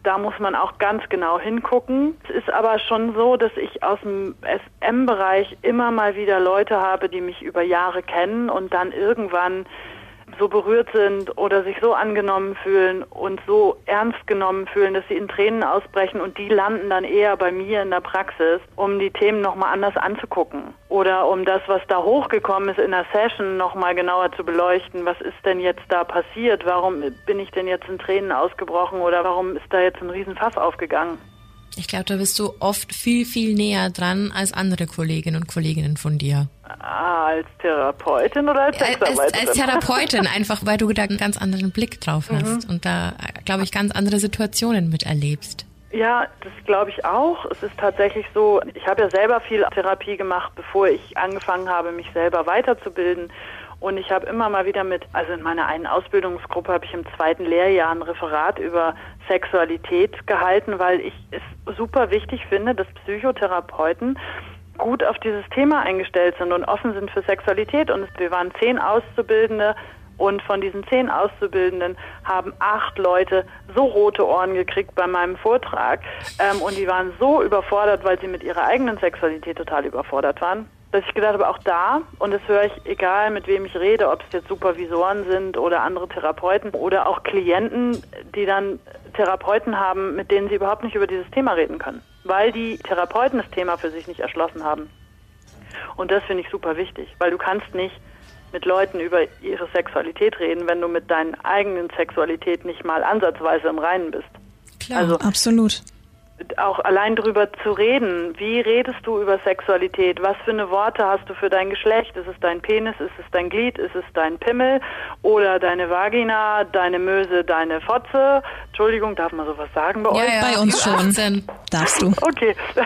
da muss man auch ganz genau hingucken. Es ist aber schon so, dass ich aus dem SM-Bereich immer mal wieder Leute habe, die mich über Jahre kennen und dann irgendwann so berührt sind oder sich so angenommen fühlen und so ernst genommen fühlen, dass sie in Tränen ausbrechen und die landen dann eher bei mir in der Praxis, um die Themen nochmal anders anzugucken oder um das, was da hochgekommen ist in der Session nochmal genauer zu beleuchten. Was ist denn jetzt da passiert? Warum bin ich denn jetzt in Tränen ausgebrochen oder warum ist da jetzt ein Riesenfass aufgegangen? Ich glaube, da bist du oft viel, viel näher dran als andere Kolleginnen und Kollegen von dir. Ah, als Therapeutin oder als Sexarbeiterin? Als, als Therapeutin, einfach weil du da einen ganz anderen Blick drauf hast mhm. und da, glaube ich, ganz andere Situationen miterlebst. Ja, das glaube ich auch. Es ist tatsächlich so, ich habe ja selber viel Therapie gemacht, bevor ich angefangen habe, mich selber weiterzubilden. Und ich habe immer mal wieder mit, also in meiner einen Ausbildungsgruppe habe ich im zweiten Lehrjahr ein Referat über Sexualität gehalten, weil ich es super wichtig finde, dass Psychotherapeuten gut auf dieses Thema eingestellt sind und offen sind für Sexualität. Und wir waren zehn Auszubildende und von diesen zehn Auszubildenden haben acht Leute so rote Ohren gekriegt bei meinem Vortrag ähm, und die waren so überfordert, weil sie mit ihrer eigenen Sexualität total überfordert waren, dass ich gedacht habe, auch da, und das höre ich egal, mit wem ich rede, ob es jetzt Supervisoren sind oder andere Therapeuten oder auch Klienten, die dann Therapeuten haben, mit denen sie überhaupt nicht über dieses Thema reden können, weil die Therapeuten das Thema für sich nicht erschlossen haben. Und das finde ich super wichtig, weil du kannst nicht mit Leuten über ihre Sexualität reden, wenn du mit deinen eigenen Sexualität nicht mal ansatzweise im Reinen bist. Klar, also, absolut. Auch allein drüber zu reden. Wie redest du über Sexualität? Was für eine Worte hast du für dein Geschlecht? Ist es dein Penis? Ist es dein Glied? Ist es dein Pimmel? Oder deine Vagina, deine Möse, deine Fotze? Entschuldigung, darf man sowas sagen bei ja, euch? Ja, bei uns schon. 18. Darfst du. Okay.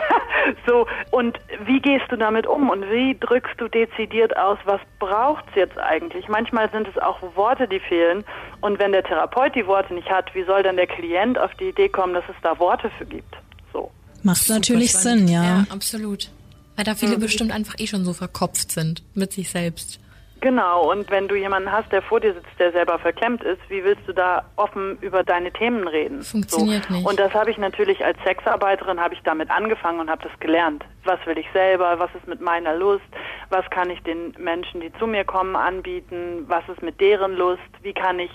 so, und wie gehst du damit um? Und wie drückst du dezidiert aus, was braucht's jetzt eigentlich? Manchmal sind es auch Worte, die fehlen. Und wenn der Therapeut die Worte nicht hat, wie soll dann der Klient auf die Idee kommen, dass es da Worte für gibt? So. Macht Super natürlich spannend. Sinn, ja. Ja, absolut. Weil da viele mhm. bestimmt einfach eh schon so verkopft sind mit sich selbst. Genau, und wenn du jemanden hast, der vor dir sitzt, der selber verklemmt ist, wie willst du da offen über deine Themen reden? Funktioniert so. nicht. Und das habe ich natürlich als Sexarbeiterin, habe ich damit angefangen und habe das gelernt. Was will ich selber? Was ist mit meiner Lust? Was kann ich den Menschen, die zu mir kommen, anbieten? Was ist mit deren Lust? Wie kann ich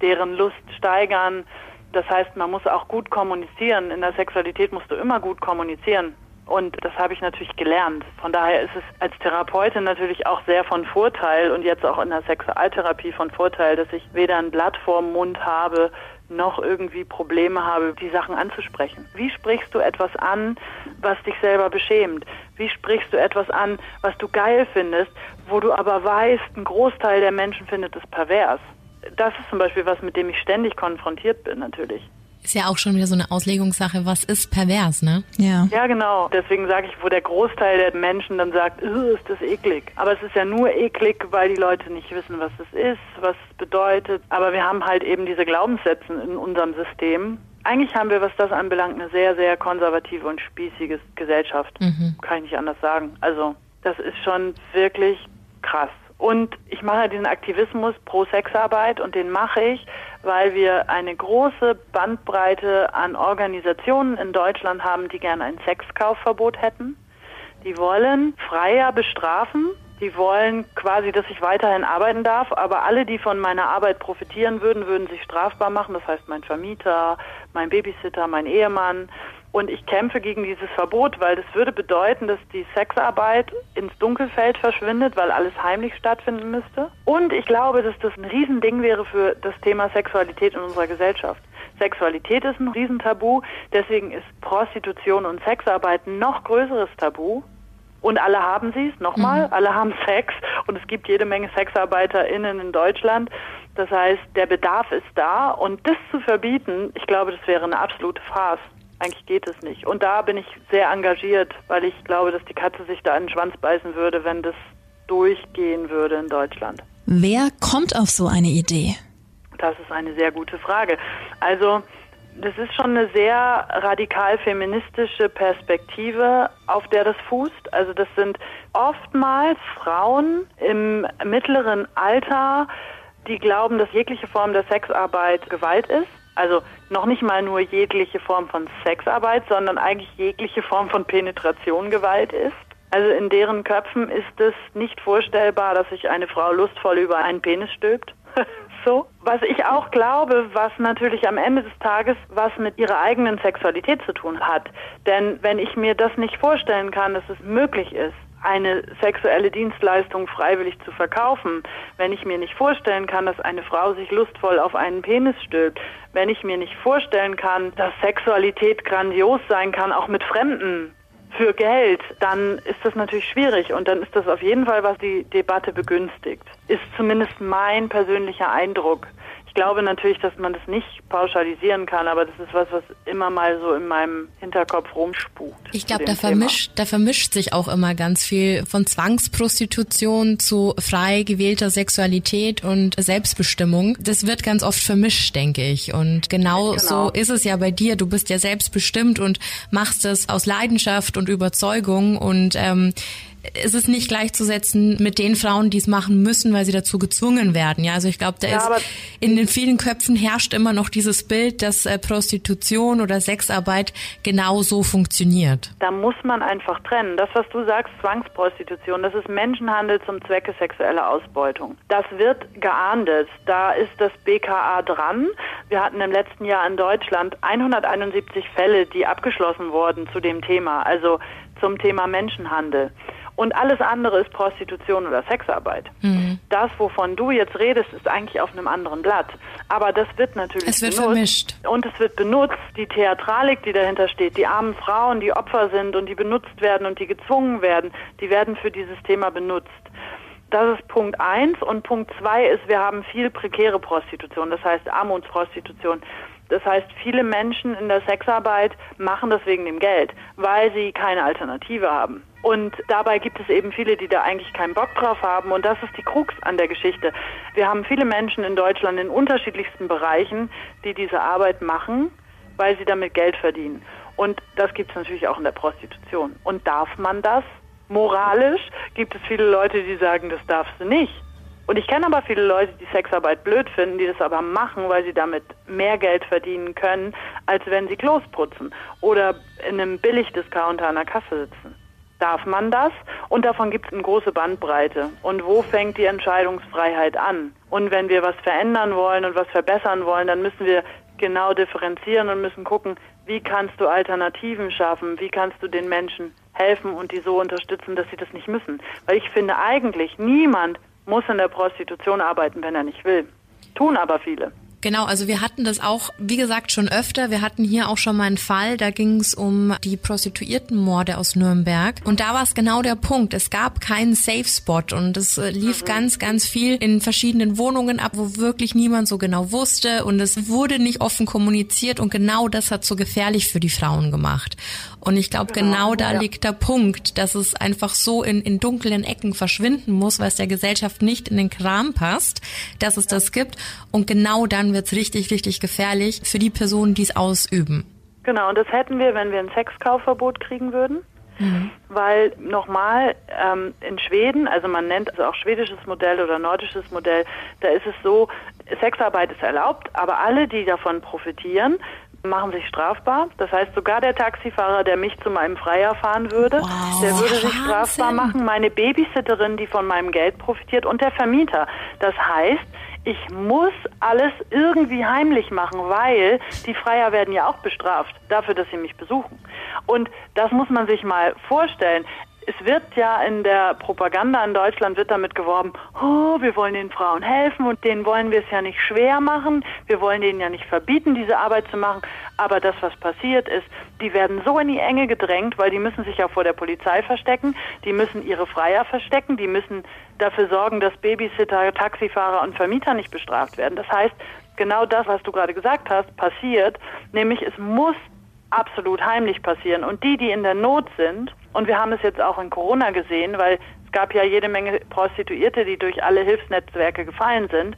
deren Lust steigern? Das heißt, man muss auch gut kommunizieren. In der Sexualität musst du immer gut kommunizieren. Und das habe ich natürlich gelernt. Von daher ist es als Therapeutin natürlich auch sehr von Vorteil und jetzt auch in der Sexualtherapie von Vorteil, dass ich weder ein Blatt vorm Mund habe, noch irgendwie Probleme habe, die Sachen anzusprechen. Wie sprichst du etwas an, was dich selber beschämt? Wie sprichst du etwas an, was du geil findest, wo du aber weißt, ein Großteil der Menschen findet es pervers? Das ist zum Beispiel was, mit dem ich ständig konfrontiert bin, natürlich. Ist ja auch schon wieder so eine Auslegungssache, was ist pervers, ne? Ja. Ja, genau. Deswegen sage ich, wo der Großteil der Menschen dann sagt, ist das eklig. Aber es ist ja nur eklig, weil die Leute nicht wissen, was es ist, was es bedeutet. Aber wir haben halt eben diese Glaubenssätze in unserem System. Eigentlich haben wir, was das anbelangt, eine sehr, sehr konservative und spießige Gesellschaft. Mhm. Kann ich nicht anders sagen. Also, das ist schon wirklich krass. Und ich mache diesen Aktivismus pro Sexarbeit und den mache ich, weil wir eine große Bandbreite an Organisationen in Deutschland haben, die gerne ein Sexkaufverbot hätten. Die wollen freier bestrafen. Die wollen quasi, dass ich weiterhin arbeiten darf, aber alle, die von meiner Arbeit profitieren würden, würden sich strafbar machen. Das heißt, mein Vermieter, mein Babysitter, mein Ehemann, und ich kämpfe gegen dieses Verbot, weil das würde bedeuten, dass die Sexarbeit ins Dunkelfeld verschwindet, weil alles heimlich stattfinden müsste. Und ich glaube, dass das ein Riesending wäre für das Thema Sexualität in unserer Gesellschaft. Sexualität ist ein Riesentabu, deswegen ist Prostitution und Sexarbeit ein noch größeres Tabu. Und alle haben sie es, nochmal, mhm. alle haben Sex und es gibt jede Menge SexarbeiterInnen in Deutschland. Das heißt, der Bedarf ist da und das zu verbieten, ich glaube, das wäre eine absolute Farce eigentlich geht es nicht. Und da bin ich sehr engagiert, weil ich glaube, dass die Katze sich da in den Schwanz beißen würde, wenn das durchgehen würde in Deutschland. Wer kommt auf so eine Idee? Das ist eine sehr gute Frage. Also, das ist schon eine sehr radikal feministische Perspektive, auf der das fußt. Also das sind oftmals Frauen im mittleren Alter, die glauben, dass jegliche Form der Sexarbeit Gewalt ist also noch nicht mal nur jegliche Form von Sexarbeit, sondern eigentlich jegliche Form von Penetration Gewalt ist. Also in deren Köpfen ist es nicht vorstellbar, dass sich eine Frau lustvoll über einen Penis stülpt. so. Was ich auch glaube, was natürlich am Ende des Tages was mit ihrer eigenen Sexualität zu tun hat. Denn wenn ich mir das nicht vorstellen kann, dass es möglich ist, eine sexuelle Dienstleistung freiwillig zu verkaufen, wenn ich mir nicht vorstellen kann, dass eine Frau sich lustvoll auf einen Penis stülpt, wenn ich mir nicht vorstellen kann, dass Sexualität grandios sein kann, auch mit Fremden für Geld, dann ist das natürlich schwierig und dann ist das auf jeden Fall, was die Debatte begünstigt. Ist zumindest mein persönlicher Eindruck ich glaube natürlich, dass man das nicht pauschalisieren kann, aber das ist was, was immer mal so in meinem Hinterkopf rumspukt. Ich glaube, da vermischt, da vermischt sich auch immer ganz viel von Zwangsprostitution zu frei gewählter Sexualität und Selbstbestimmung. Das wird ganz oft vermischt, denke ich. Und genau, genau. so ist es ja bei dir. Du bist ja selbstbestimmt und machst es aus Leidenschaft und Überzeugung und ähm, es ist nicht gleichzusetzen mit den Frauen, die es machen müssen, weil sie dazu gezwungen werden. Ja, also ich glaube, da ja, ist in den vielen Köpfen herrscht immer noch dieses Bild, dass äh, Prostitution oder Sexarbeit genau so funktioniert. Da muss man einfach trennen. Das, was du sagst, Zwangsprostitution, das ist Menschenhandel zum Zwecke sexueller Ausbeutung. Das wird geahndet. Da ist das BKA dran. Wir hatten im letzten Jahr in Deutschland 171 Fälle, die abgeschlossen wurden zu dem Thema. Also zum Thema Menschenhandel. Und alles andere ist Prostitution oder Sexarbeit. Mhm. Das, wovon du jetzt redest, ist eigentlich auf einem anderen Blatt. Aber das wird natürlich es wird benutzt. Vermischt. Und es wird benutzt, die Theatralik, die dahinter steht, die armen Frauen, die Opfer sind und die benutzt werden und die gezwungen werden, die werden für dieses Thema benutzt. Das ist Punkt eins. Und Punkt zwei ist, wir haben viel prekäre Prostitution, das heißt Armutsprostitution. Das heißt, viele Menschen in der Sexarbeit machen das wegen dem Geld, weil sie keine Alternative haben. Und dabei gibt es eben viele, die da eigentlich keinen Bock drauf haben. Und das ist die Krux an der Geschichte. Wir haben viele Menschen in Deutschland in unterschiedlichsten Bereichen, die diese Arbeit machen, weil sie damit Geld verdienen. Und das gibt es natürlich auch in der Prostitution. Und darf man das? Moralisch gibt es viele Leute, die sagen, das darfst du nicht. Und ich kenne aber viele Leute, die Sexarbeit blöd finden, die das aber machen, weil sie damit mehr Geld verdienen können, als wenn sie Klos putzen oder in einem Billigdiscounter an der Kasse sitzen darf man das? Und davon gibt es eine große Bandbreite. Und wo fängt die Entscheidungsfreiheit an? Und wenn wir was verändern wollen und was verbessern wollen, dann müssen wir genau differenzieren und müssen gucken, wie kannst du Alternativen schaffen? Wie kannst du den Menschen helfen und die so unterstützen, dass sie das nicht müssen? Weil ich finde eigentlich, niemand muss in der Prostitution arbeiten, wenn er nicht will. Tun aber viele. Genau, also wir hatten das auch, wie gesagt, schon öfter. Wir hatten hier auch schon mal einen Fall, da ging es um die Prostituiertenmorde aus Nürnberg. Und da war es genau der Punkt. Es gab keinen Safe Spot und es äh, lief mhm. ganz, ganz viel in verschiedenen Wohnungen ab, wo wirklich niemand so genau wusste und es wurde nicht offen kommuniziert und genau das hat so gefährlich für die Frauen gemacht. Und ich glaube, genau, genau da ja. liegt der Punkt, dass es einfach so in, in dunklen Ecken verschwinden muss, weil es der Gesellschaft nicht in den Kram passt, dass es das gibt. Und genau dann wird es richtig, richtig gefährlich für die Personen, die es ausüben. Genau, und das hätten wir, wenn wir ein Sexkaufverbot kriegen würden. Mhm. Weil nochmal ähm, in Schweden, also man nennt es auch schwedisches Modell oder nordisches Modell, da ist es so, Sexarbeit ist erlaubt, aber alle, die davon profitieren, machen sich strafbar. Das heißt, sogar der Taxifahrer, der mich zu meinem Freier fahren würde, wow, der würde sich strafbar machen. Meine Babysitterin, die von meinem Geld profitiert und der Vermieter. Das heißt, ich muss alles irgendwie heimlich machen, weil die Freier werden ja auch bestraft dafür, dass sie mich besuchen. Und das muss man sich mal vorstellen es wird ja in der Propaganda in Deutschland wird damit geworben, oh, wir wollen den Frauen helfen und denen wollen wir es ja nicht schwer machen, wir wollen denen ja nicht verbieten, diese Arbeit zu machen. Aber das, was passiert ist, die werden so in die Enge gedrängt, weil die müssen sich ja vor der Polizei verstecken, die müssen ihre Freier verstecken, die müssen dafür sorgen, dass Babysitter, Taxifahrer und Vermieter nicht bestraft werden. Das heißt, genau das, was du gerade gesagt hast, passiert, nämlich es muss absolut heimlich passieren. Und die, die in der Not sind, und wir haben es jetzt auch in Corona gesehen, weil es gab ja jede Menge Prostituierte, die durch alle Hilfsnetzwerke gefallen sind,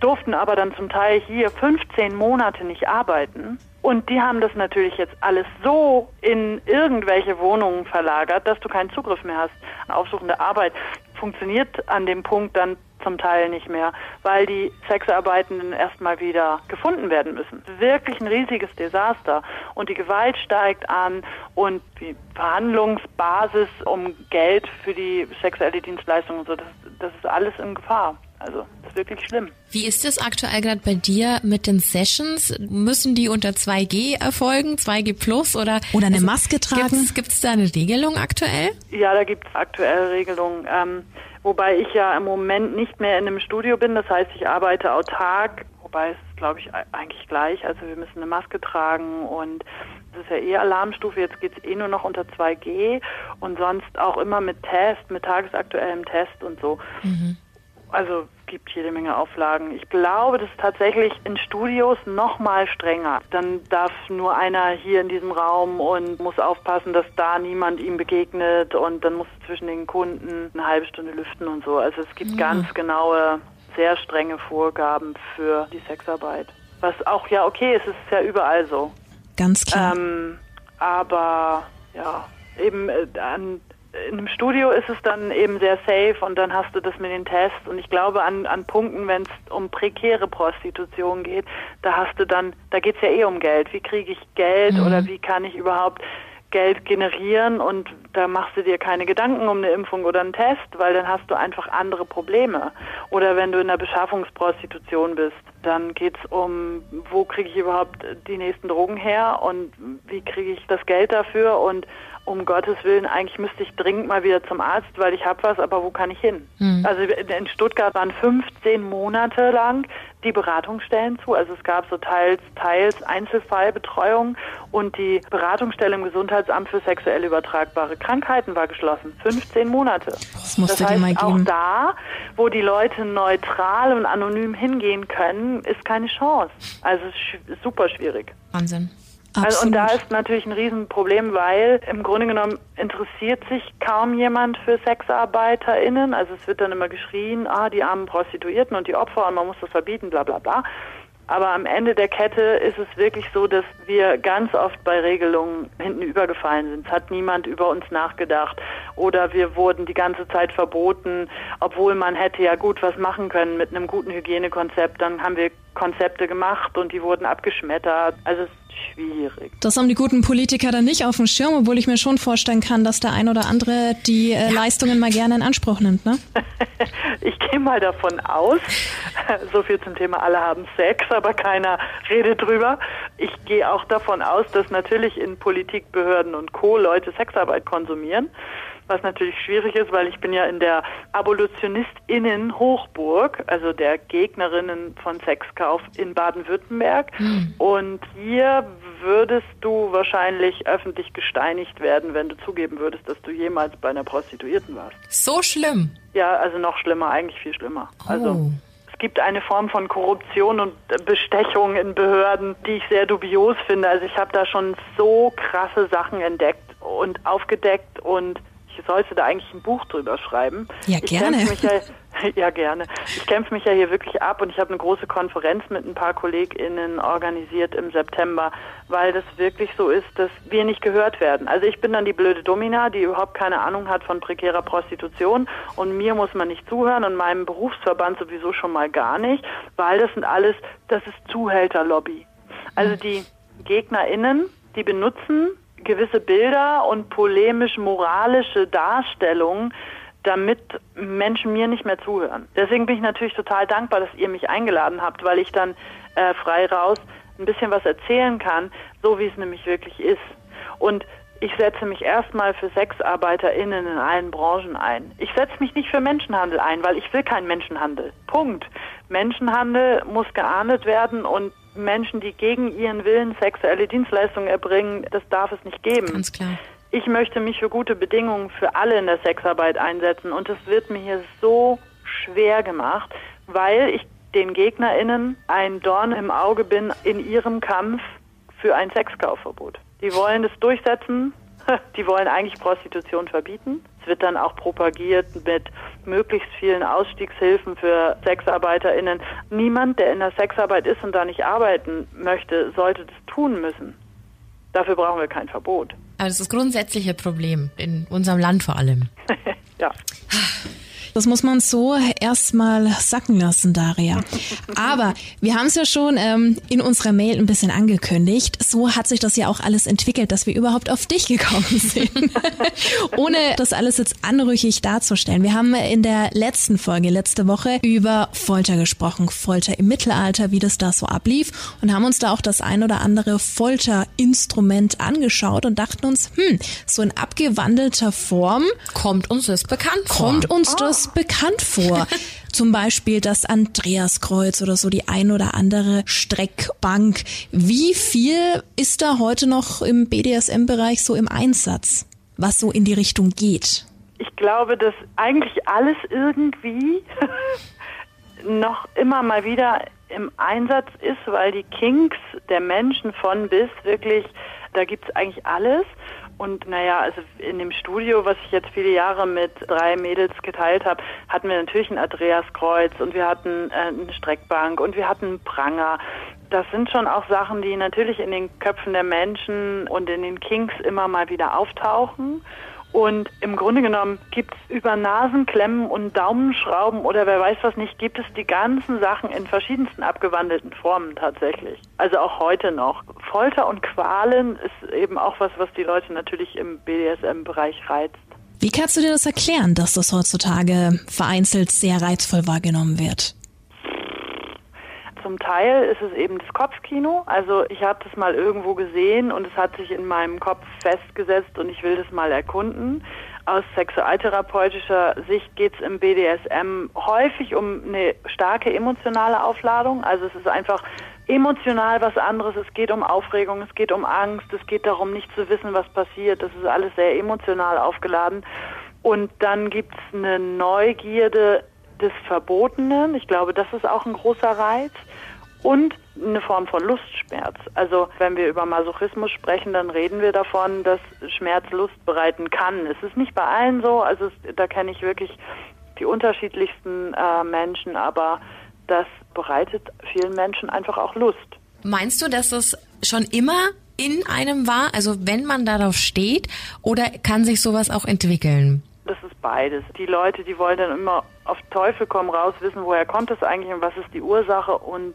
durften aber dann zum Teil hier 15 Monate nicht arbeiten. Und die haben das natürlich jetzt alles so in irgendwelche Wohnungen verlagert, dass du keinen Zugriff mehr hast. Aufsuchende Arbeit funktioniert an dem Punkt dann zum Teil nicht mehr, weil die Sexarbeitenden erstmal wieder gefunden werden müssen. Wirklich ein riesiges Desaster. Und die Gewalt steigt an und die Verhandlungsbasis um Geld für die sexuelle Dienstleistung und so, das, das ist alles in Gefahr. Also, das ist wirklich schlimm. Wie ist es aktuell gerade bei dir mit den Sessions? Müssen die unter 2G erfolgen, 2G plus oder? Oder eine Maske tragen? Gibt es da eine Regelung aktuell? Ja, da gibt es aktuell Regelungen. Ähm, wobei ich ja im Moment nicht mehr in einem Studio bin. Das heißt, ich arbeite autark, wobei es glaube ich eigentlich gleich. Also wir müssen eine Maske tragen und es ist ja eh Alarmstufe. Jetzt geht es eh nur noch unter 2G und sonst auch immer mit Test, mit tagesaktuellem Test und so. Mhm. Also gibt jede Menge Auflagen. Ich glaube, das ist tatsächlich in Studios noch mal strenger. Dann darf nur einer hier in diesem Raum und muss aufpassen, dass da niemand ihm begegnet und dann muss zwischen den Kunden eine halbe Stunde lüften und so. Also es gibt ja. ganz genaue, sehr strenge Vorgaben für die Sexarbeit. Was auch ja okay ist, es ist ja überall so. Ganz klar. Ähm, aber ja, eben äh, an in einem Studio ist es dann eben sehr safe und dann hast du das mit den Tests und ich glaube an, an Punkten, wenn es um prekäre Prostitution geht, da hast du dann, da geht es ja eh um Geld. Wie kriege ich Geld mhm. oder wie kann ich überhaupt Geld generieren und da machst du dir keine Gedanken um eine Impfung oder einen Test, weil dann hast du einfach andere Probleme. Oder wenn du in der Beschaffungsprostitution bist, dann geht es um, wo kriege ich überhaupt die nächsten Drogen her und wie kriege ich das Geld dafür und um Gottes Willen, eigentlich müsste ich dringend mal wieder zum Arzt, weil ich habe was, aber wo kann ich hin? Mhm. Also in Stuttgart waren 15 Monate lang die Beratungsstellen zu. Also es gab so teils, teils Einzelfallbetreuung und die Beratungsstelle im Gesundheitsamt für sexuell übertragbare Krankheiten war geschlossen. 15 Monate. Das musste das heißt, mal geben. auch da, wo die Leute neutral und anonym hingehen können, ist keine Chance. Also es ist super schwierig. Wahnsinn. Also, und da ist natürlich ein Riesenproblem, weil im Grunde genommen interessiert sich kaum jemand für SexarbeiterInnen. Also es wird dann immer geschrien, ah, die armen Prostituierten und die Opfer und man muss das verbieten, bla bla bla. Aber am Ende der Kette ist es wirklich so, dass wir ganz oft bei Regelungen hinten übergefallen sind. Es hat niemand über uns nachgedacht oder wir wurden die ganze Zeit verboten, obwohl man hätte ja gut was machen können mit einem guten Hygienekonzept. Dann haben wir Konzepte gemacht und die wurden abgeschmettert. Also es schwierig. Das haben die guten Politiker dann nicht auf dem Schirm, obwohl ich mir schon vorstellen kann, dass der ein oder andere die äh, Leistungen mal gerne in Anspruch nimmt, ne? ich gehe mal davon aus, so viel zum Thema alle haben Sex, aber keiner redet drüber. Ich gehe auch davon aus, dass natürlich in Politik, Behörden und Co. Leute Sexarbeit konsumieren was natürlich schwierig ist, weil ich bin ja in der AbolitionistInnen Hochburg, also der Gegnerinnen von Sexkauf in Baden-Württemberg. Mhm. Und hier würdest du wahrscheinlich öffentlich gesteinigt werden, wenn du zugeben würdest, dass du jemals bei einer Prostituierten warst. So schlimm? Ja, also noch schlimmer, eigentlich viel schlimmer. Oh. Also es gibt eine Form von Korruption und Bestechung in Behörden, die ich sehr dubios finde. Also ich habe da schon so krasse Sachen entdeckt und aufgedeckt und ich sollte da eigentlich ein Buch drüber schreiben. Ja, gerne. Ja, gerne. Ich kämpfe mich ja hier wirklich ab und ich habe eine große Konferenz mit ein paar KollegInnen organisiert im September, weil das wirklich so ist, dass wir nicht gehört werden. Also ich bin dann die blöde Domina, die überhaupt keine Ahnung hat von prekärer Prostitution und mir muss man nicht zuhören und meinem Berufsverband sowieso schon mal gar nicht, weil das sind alles, das ist Zuhälterlobby. Also die GegnerInnen, die benutzen gewisse Bilder und polemisch-moralische Darstellungen, damit Menschen mir nicht mehr zuhören. Deswegen bin ich natürlich total dankbar, dass ihr mich eingeladen habt, weil ich dann äh, frei raus ein bisschen was erzählen kann, so wie es nämlich wirklich ist. Und ich setze mich erstmal für SexarbeiterInnen in allen Branchen ein. Ich setze mich nicht für Menschenhandel ein, weil ich will keinen Menschenhandel. Punkt. Menschenhandel muss geahndet werden und Menschen, die gegen ihren Willen sexuelle Dienstleistungen erbringen, das darf es nicht geben. Ganz klar. Ich möchte mich für gute Bedingungen für alle in der Sexarbeit einsetzen und es wird mir hier so schwer gemacht, weil ich den GegnerInnen ein Dorn im Auge bin in ihrem Kampf für ein Sexkaufverbot. Die wollen das durchsetzen, die wollen eigentlich Prostitution verbieten. Es wird dann auch propagiert mit möglichst vielen Ausstiegshilfen für SexarbeiterInnen. Niemand, der in der Sexarbeit ist und da nicht arbeiten möchte, sollte das tun müssen. Dafür brauchen wir kein Verbot. Aber das ist das grundsätzliche Problem, in unserem Land vor allem. ja. Das muss man so erstmal sacken lassen, Daria. Aber wir haben es ja schon ähm, in unserer Mail ein bisschen angekündigt. So hat sich das ja auch alles entwickelt, dass wir überhaupt auf dich gekommen sind. Ohne das alles jetzt anrüchig darzustellen. Wir haben in der letzten Folge, letzte Woche, über Folter gesprochen. Folter im Mittelalter, wie das da so ablief. Und haben uns da auch das ein oder andere Folterinstrument angeschaut und dachten uns, hm, so in abgewandelter Form. Kommt uns das bekannt vor. Kommt uns das bekannt vor. Zum Beispiel das Andreaskreuz oder so die ein oder andere Streckbank. Wie viel ist da heute noch im BDSM-Bereich so im Einsatz, was so in die Richtung geht? Ich glaube, dass eigentlich alles irgendwie noch immer mal wieder im Einsatz ist, weil die Kinks der Menschen von bis wirklich, da gibt es eigentlich alles. Und naja, also in dem Studio, was ich jetzt viele Jahre mit drei Mädels geteilt habe, hatten wir natürlich ein Andreaskreuz und wir hatten äh, eine Streckbank und wir hatten einen Pranger. Das sind schon auch Sachen, die natürlich in den Köpfen der Menschen und in den Kings immer mal wieder auftauchen. Und im Grunde genommen gibt es über Nasenklemmen und Daumenschrauben oder wer weiß was nicht, gibt es die ganzen Sachen in verschiedensten abgewandelten Formen tatsächlich. Also auch heute noch. Folter und Qualen ist eben auch was, was die Leute natürlich im BDSM-Bereich reizt. Wie kannst du dir das erklären, dass das heutzutage vereinzelt sehr reizvoll wahrgenommen wird? Zum Teil ist es eben das Kopfkino. Also ich habe das mal irgendwo gesehen und es hat sich in meinem Kopf festgesetzt und ich will das mal erkunden. Aus sexualtherapeutischer Sicht geht es im BDSM häufig um eine starke emotionale Aufladung. Also es ist einfach emotional was anderes. Es geht um Aufregung, es geht um Angst, es geht darum, nicht zu wissen, was passiert. Das ist alles sehr emotional aufgeladen. Und dann gibt es eine Neugierde des Verbotenen. Ich glaube, das ist auch ein großer Reiz. Und eine Form von Lustschmerz. Also wenn wir über Masochismus sprechen, dann reden wir davon, dass Schmerz Lust bereiten kann. Es ist nicht bei allen so, also es, da kenne ich wirklich die unterschiedlichsten äh, Menschen, aber das bereitet vielen Menschen einfach auch Lust. Meinst du, dass es schon immer in einem war, also wenn man darauf steht, oder kann sich sowas auch entwickeln? Das ist beides. Die Leute, die wollen dann immer auf Teufel komm raus wissen, woher kommt es eigentlich und was ist die Ursache und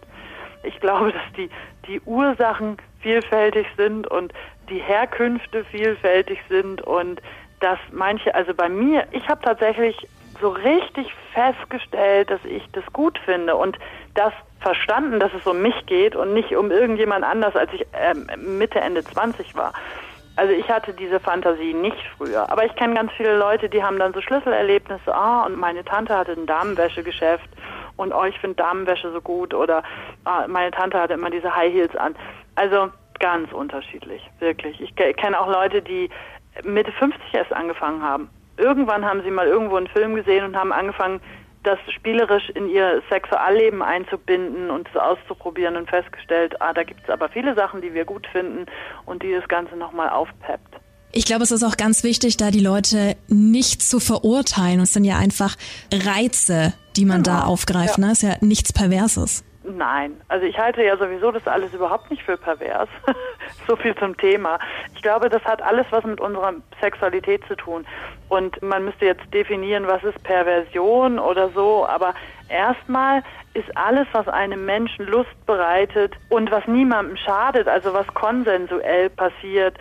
ich glaube, dass die, die Ursachen vielfältig sind und die Herkünfte vielfältig sind und dass manche, also bei mir, ich habe tatsächlich so richtig festgestellt, dass ich das gut finde und das verstanden, dass es um mich geht und nicht um irgendjemand anders, als ich äh, Mitte, Ende 20 war. Also ich hatte diese Fantasie nicht früher. Aber ich kenne ganz viele Leute, die haben dann so Schlüsselerlebnisse. Ah, und meine Tante hatte ein Damenwäschegeschäft und oh, ich finde Damenwäsche so gut oder ah, meine Tante hatte immer diese High Heels an. Also ganz unterschiedlich, wirklich. Ich kenne auch Leute, die Mitte 50 erst angefangen haben. Irgendwann haben sie mal irgendwo einen Film gesehen und haben angefangen, das spielerisch in ihr Sexualleben einzubinden und es auszuprobieren und festgestellt, ah, da gibt es aber viele Sachen, die wir gut finden und die das Ganze nochmal aufpeppt. Ich glaube, es ist auch ganz wichtig, da die Leute nicht zu verurteilen. Es sind ja einfach Reize, die man genau. da aufgreift. Ja. Ne? Ist ja nichts Perverses. Nein, also ich halte ja sowieso das alles überhaupt nicht für pervers. so viel zum Thema. Ich glaube, das hat alles was mit unserer Sexualität zu tun. Und man müsste jetzt definieren, was ist Perversion oder so. Aber erstmal ist alles, was einem Menschen Lust bereitet und was niemandem schadet, also was konsensuell passiert,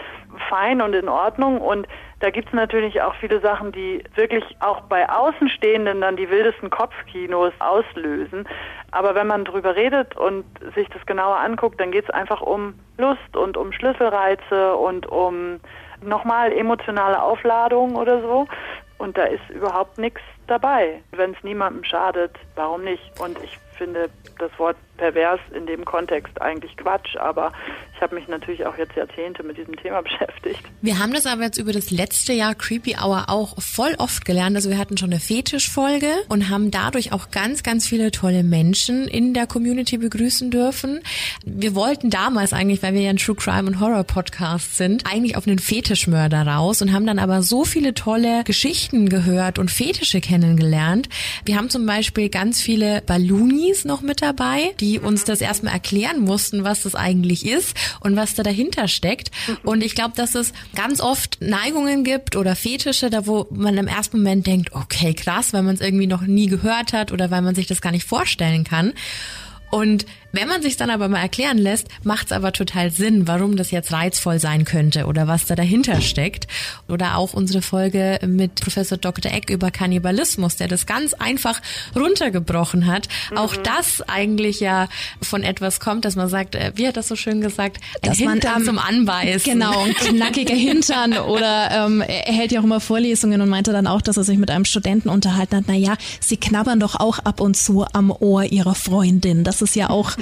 fein und in Ordnung. Und da gibt es natürlich auch viele Sachen, die wirklich auch bei Außenstehenden dann die wildesten Kopfkinos auslösen. Aber wenn man drüber redet und sich das genauer anguckt, dann geht es einfach um Lust und um Schlüsselreize und um nochmal emotionale Aufladung oder so. Und da ist überhaupt nichts dabei. Wenn es niemandem schadet, warum nicht? Und ich finde das Wort pervers in dem Kontext eigentlich Quatsch, aber ich habe mich natürlich auch jetzt Jahrzehnte mit diesem Thema beschäftigt. Wir haben das aber jetzt über das letzte Jahr Creepy Hour auch voll oft gelernt. Also wir hatten schon eine Fetischfolge und haben dadurch auch ganz, ganz viele tolle Menschen in der Community begrüßen dürfen. Wir wollten damals eigentlich, weil wir ja ein True Crime und Horror Podcast sind, eigentlich auf einen Fetischmörder raus und haben dann aber so viele tolle Geschichten gehört und Fetische kennengelernt. Wir haben zum Beispiel ganz viele Balloonis noch mit dabei, die uns das erstmal erklären mussten, was das eigentlich ist und was da dahinter steckt. Und ich glaube, dass es ganz oft Neigungen gibt oder Fetische, da wo man im ersten Moment denkt, okay, krass, weil man es irgendwie noch nie gehört hat oder weil man sich das gar nicht vorstellen kann. Und wenn man sich dann aber mal erklären lässt, macht es aber total Sinn, warum das jetzt reizvoll sein könnte oder was da dahinter steckt. Oder auch unsere Folge mit Professor Dr. Eck über Kannibalismus, der das ganz einfach runtergebrochen hat. Mhm. Auch das eigentlich ja von etwas kommt, dass man sagt, äh, wie hat das so schön gesagt, ein dass Hintern man, zum Anbeißen. Genau, ein knackiger Hintern. Oder ähm, er hält ja auch immer Vorlesungen und meinte dann auch, dass er sich mit einem Studenten unterhalten hat, na ja, sie knabbern doch auch ab und zu am Ohr ihrer Freundin. Das ist ja auch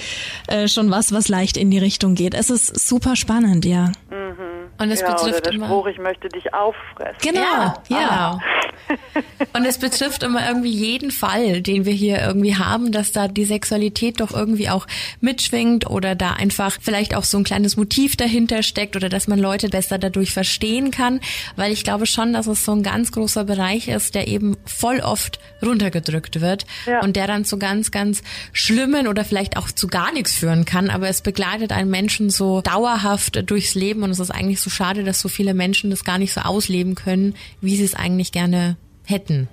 äh, schon was, was leicht in die Richtung geht. Es ist super spannend, ja. Mhm. Und es ja, betrifft oder der Spruch, ich möchte dich auffressen. Genau, ja. ja. Und es betrifft immer irgendwie jeden Fall, den wir hier irgendwie haben, dass da die Sexualität doch irgendwie auch mitschwingt oder da einfach vielleicht auch so ein kleines Motiv dahinter steckt oder dass man Leute besser dadurch verstehen kann, weil ich glaube schon, dass es so ein ganz großer Bereich ist, der eben voll oft runtergedrückt wird ja. und der dann zu ganz, ganz schlimmen oder vielleicht auch zu gar nichts führen kann, aber es begleitet einen Menschen so dauerhaft durchs Leben und es ist eigentlich so schade, dass so viele Menschen das gar nicht so ausleben können, wie sie es eigentlich gerne hätten.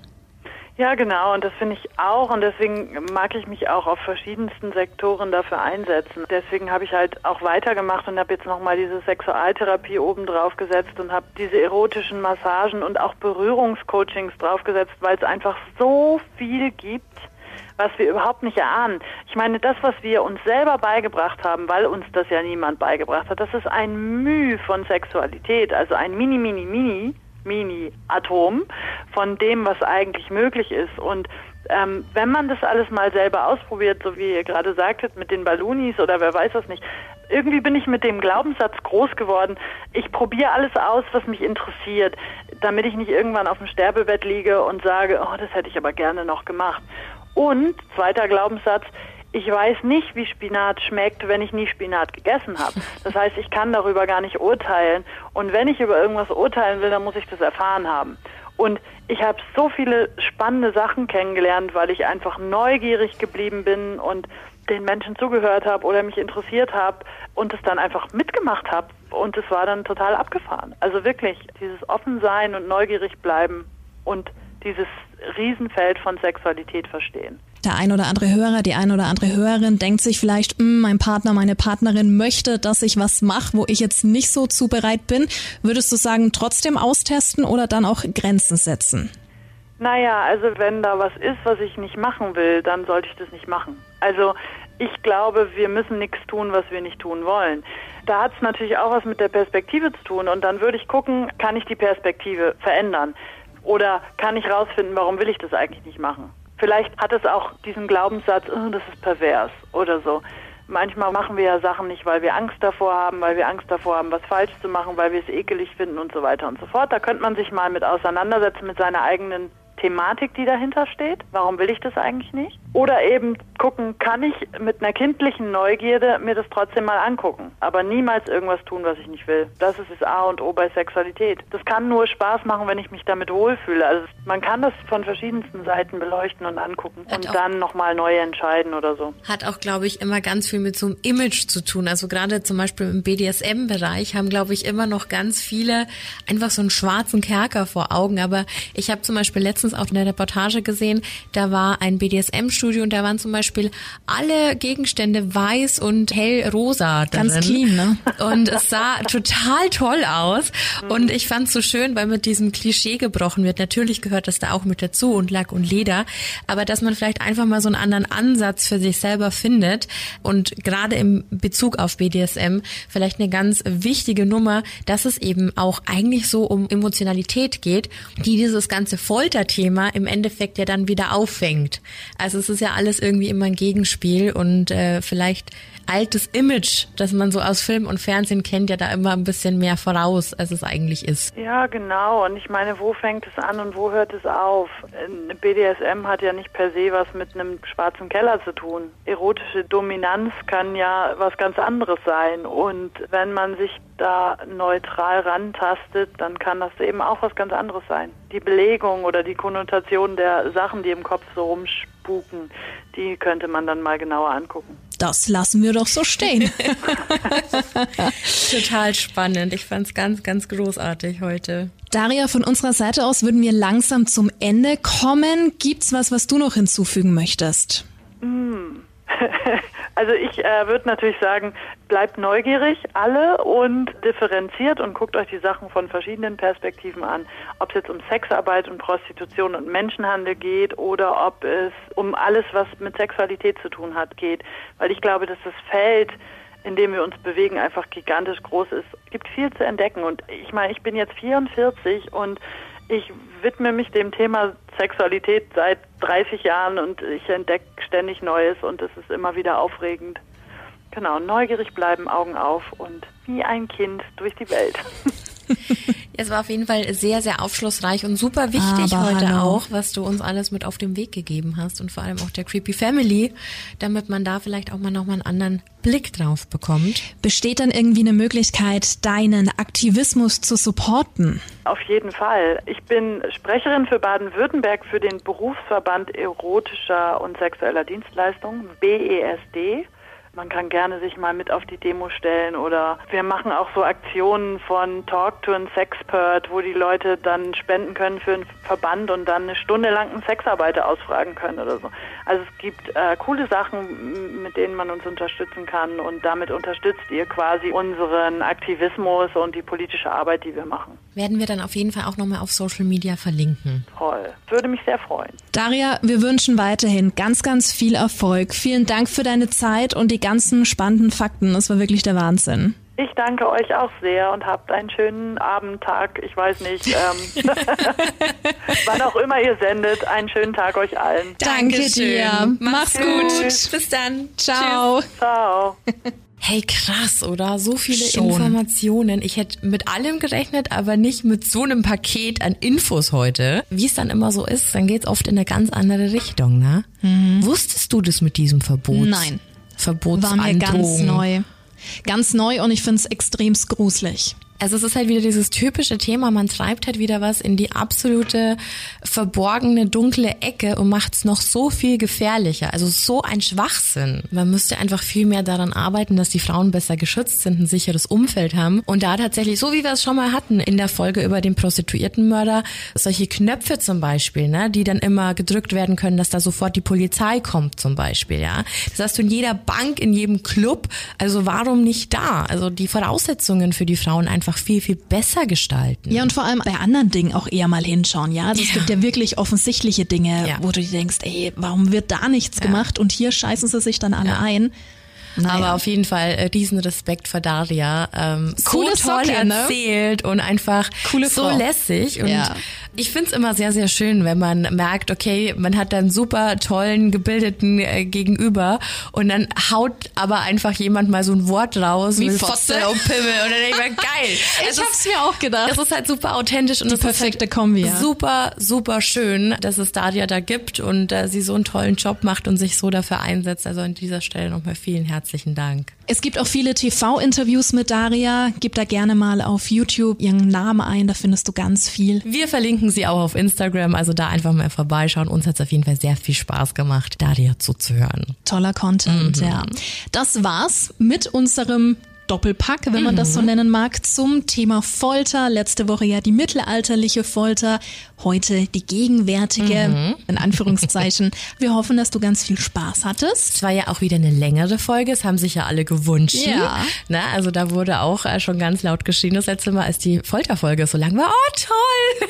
Ja, genau, und das finde ich auch und deswegen mag ich mich auch auf verschiedensten Sektoren dafür einsetzen. Deswegen habe ich halt auch weitergemacht und habe jetzt nochmal diese Sexualtherapie oben drauf gesetzt und habe diese erotischen Massagen und auch Berührungscoachings draufgesetzt, weil es einfach so viel gibt, was wir überhaupt nicht erahnen. Ich meine, das, was wir uns selber beigebracht haben, weil uns das ja niemand beigebracht hat, das ist ein Mühe von Sexualität, also ein mini, mini, mini, Mini-Atom von dem, was eigentlich möglich ist. Und ähm, wenn man das alles mal selber ausprobiert, so wie ihr gerade sagtet, mit den Ballonis oder wer weiß was nicht, irgendwie bin ich mit dem Glaubenssatz groß geworden, ich probiere alles aus, was mich interessiert, damit ich nicht irgendwann auf dem Sterbebett liege und sage, oh, das hätte ich aber gerne noch gemacht. Und zweiter Glaubenssatz, ich weiß nicht, wie Spinat schmeckt, wenn ich nie Spinat gegessen habe. Das heißt, ich kann darüber gar nicht urteilen. Und wenn ich über irgendwas urteilen will, dann muss ich das erfahren haben. Und ich habe so viele spannende Sachen kennengelernt, weil ich einfach neugierig geblieben bin und den Menschen zugehört habe oder mich interessiert habe und es dann einfach mitgemacht habe. Und es war dann total abgefahren. Also wirklich dieses Offensein und neugierig bleiben und dieses Riesenfeld von Sexualität verstehen. Der ein oder andere Hörer, die ein oder andere Hörerin denkt sich vielleicht, hm, mein Partner, meine Partnerin möchte, dass ich was mache, wo ich jetzt nicht so zu bereit bin. Würdest du sagen, trotzdem austesten oder dann auch Grenzen setzen? Naja, also wenn da was ist, was ich nicht machen will, dann sollte ich das nicht machen. Also ich glaube, wir müssen nichts tun, was wir nicht tun wollen. Da hat es natürlich auch was mit der Perspektive zu tun und dann würde ich gucken, kann ich die Perspektive verändern? Oder kann ich rausfinden, warum will ich das eigentlich nicht machen? Vielleicht hat es auch diesen Glaubenssatz, oh, das ist pervers oder so. Manchmal machen wir ja Sachen nicht, weil wir Angst davor haben, weil wir Angst davor haben, was falsch zu machen, weil wir es ekelig finden und so weiter und so fort. Da könnte man sich mal mit auseinandersetzen mit seiner eigenen Thematik, die dahinter steht. Warum will ich das eigentlich nicht? Oder eben gucken, kann ich mit einer kindlichen Neugierde mir das trotzdem mal angucken, aber niemals irgendwas tun, was ich nicht will. Das ist das A und O bei Sexualität. Das kann nur Spaß machen, wenn ich mich damit wohlfühle. Also man kann das von verschiedensten Seiten beleuchten und angucken hat und dann nochmal neu entscheiden oder so. Hat auch, glaube ich, immer ganz viel mit so einem Image zu tun. Also gerade zum Beispiel im BDSM-Bereich haben, glaube ich, immer noch ganz viele einfach so einen schwarzen Kerker vor Augen. Aber ich habe zum Beispiel letztens auch eine Reportage gesehen, da war ein BDSM-Studio und da waren zum Beispiel alle Gegenstände weiß und hellrosa drin. Ganz clean, ne? Und es sah total toll aus. Und ich fand es so schön, weil mit diesem Klischee gebrochen wird. Natürlich gehört das da auch mit dazu und Lack und Leder. Aber dass man vielleicht einfach mal so einen anderen Ansatz für sich selber findet und gerade im Bezug auf BDSM vielleicht eine ganz wichtige Nummer, dass es eben auch eigentlich so um Emotionalität geht, die dieses ganze Folterthema im Endeffekt ja dann wieder auffängt. Also es ist ja alles irgendwie immer ein Gegenspiel und äh, vielleicht altes Image, das man so aus Film und Fernsehen kennt, ja da immer ein bisschen mehr voraus, als es eigentlich ist. Ja, genau. Und ich meine, wo fängt es an und wo hört es auf? BDSM hat ja nicht per se was mit einem schwarzen Keller zu tun. Erotische Dominanz kann ja was ganz anderes sein. Und wenn man sich da neutral rantastet, dann kann das eben auch was ganz anderes sein. Die Belegung oder die Konnotation der Sachen, die im Kopf so rumspuken, die könnte man dann mal genauer angucken. Das lassen wir doch so stehen. Total spannend. Ich fand es ganz, ganz großartig heute. Daria, von unserer Seite aus würden wir langsam zum Ende kommen. Gibt's was, was du noch hinzufügen möchtest? Mm. Also ich äh, würde natürlich sagen, bleibt neugierig alle und differenziert und guckt euch die Sachen von verschiedenen Perspektiven an. Ob es jetzt um Sexarbeit und Prostitution und Menschenhandel geht oder ob es um alles, was mit Sexualität zu tun hat, geht. Weil ich glaube, dass das Feld, in dem wir uns bewegen, einfach gigantisch groß ist. Es gibt viel zu entdecken. Und ich meine, ich bin jetzt 44 und ich widme mich dem Thema Sexualität seit 30 Jahren und ich entdecke ständig Neues und es ist immer wieder aufregend. Genau, neugierig bleiben, Augen auf und wie ein Kind durch die Welt. Es war auf jeden Fall sehr, sehr aufschlussreich und super wichtig Aber heute hallo. auch, was du uns alles mit auf den Weg gegeben hast und vor allem auch der Creepy Family, damit man da vielleicht auch mal nochmal einen anderen Blick drauf bekommt. Besteht dann irgendwie eine Möglichkeit, deinen Aktivismus zu supporten? Auf jeden Fall. Ich bin Sprecherin für Baden-Württemberg für den Berufsverband erotischer und sexueller Dienstleistungen, BESD. Man kann gerne sich mal mit auf die Demo stellen oder wir machen auch so Aktionen von Talk to an Sexpert, wo die Leute dann spenden können für ein Verband und dann eine Stunde lang einen Sexarbeiter ausfragen können oder so. Also es gibt äh, coole Sachen, mit denen man uns unterstützen kann und damit unterstützt ihr quasi unseren Aktivismus und die politische Arbeit, die wir machen. Werden wir dann auf jeden Fall auch nochmal auf Social Media verlinken. Toll. Würde mich sehr freuen. Daria, wir wünschen weiterhin ganz, ganz viel Erfolg. Vielen Dank für deine Zeit und die ganzen spannenden Fakten. Das war wirklich der Wahnsinn. Ich danke euch auch sehr und habt einen schönen Abend, Tag, ich weiß nicht, ähm, wann auch immer ihr sendet. Einen schönen Tag euch allen. Danke dir. Mach's gut. Bis dann. Ciao. Ciao. Hey, krass, oder? So viele Schon. Informationen. Ich hätte mit allem gerechnet, aber nicht mit so einem Paket an Infos heute. Wie es dann immer so ist, dann geht's oft in eine ganz andere Richtung, ne? Wusstest du das mit diesem Verbot? Mhm. Nein. War mir ganz Verbotsandrohung? neu. Ganz neu und ich find's extremst gruselig. Also es ist halt wieder dieses typische Thema, man treibt halt wieder was in die absolute verborgene, dunkle Ecke und macht es noch so viel gefährlicher. Also so ein Schwachsinn. Man müsste einfach viel mehr daran arbeiten, dass die Frauen besser geschützt sind, ein sicheres Umfeld haben. Und da tatsächlich, so wie wir es schon mal hatten in der Folge über den Prostituiertenmörder, solche Knöpfe zum Beispiel, ne, die dann immer gedrückt werden können, dass da sofort die Polizei kommt zum Beispiel, ja. Das hast du in jeder Bank, in jedem Club. Also warum nicht da? Also die Voraussetzungen für die Frauen einfach viel, viel besser gestalten. Ja, und vor allem bei anderen Dingen auch eher mal hinschauen, ja. Also es Ja. gibt ja wirklich offensichtliche Dinge, Ja. wo du dir denkst, ey, warum wird da nichts gemacht und hier scheißen sie sich dann alle ein. Naja. Aber auf jeden Fall äh, riesen Respekt für Daria. Ähm, Coole so toll Socke, ne? erzählt und einfach Coole so Frau. lässig. Und Ja. ich find's immer sehr, sehr schön, wenn man merkt, okay, man hat dann super tollen, gebildeten äh, Gegenüber und dann haut aber einfach jemand mal so ein Wort raus. Wie Fotze. und Pimmel. Und dann denke ich mir, geil. Ich Es hab's ist- mir auch gedacht. Es ist halt super authentisch und Die perfekte halt Kombi, ja. Super, super schön, dass es Daria da gibt und äh, sie so einen tollen Job macht und sich so dafür einsetzt. Also an dieser Stelle nochmal vielen herzlichen Dank. Es gibt auch viele TV-Interviews mit Daria. Gib da gerne mal auf YouTube ihren Namen ein, da findest du ganz viel. Wir verlinken sie auch auf Instagram, also da einfach mal vorbeischauen. Uns hat's auf jeden Fall sehr viel Spaß gemacht, Daria zuzuhören. Toller Content, ja. Das war's mit unserem Doppelpack, wenn man das so nennen mag, zum Thema Folter. Letzte Woche ja die mittelalterliche Folter, heute die gegenwärtige, in Anführungszeichen. Wir hoffen, dass du ganz viel Spaß hattest. Es war ja auch wieder eine längere Folge, es haben sich ja alle gewünscht. Ja. Na, also da wurde auch äh, schon ganz laut geschrien das letzte Mal, als die Folterfolge so lang war. Oh, toll!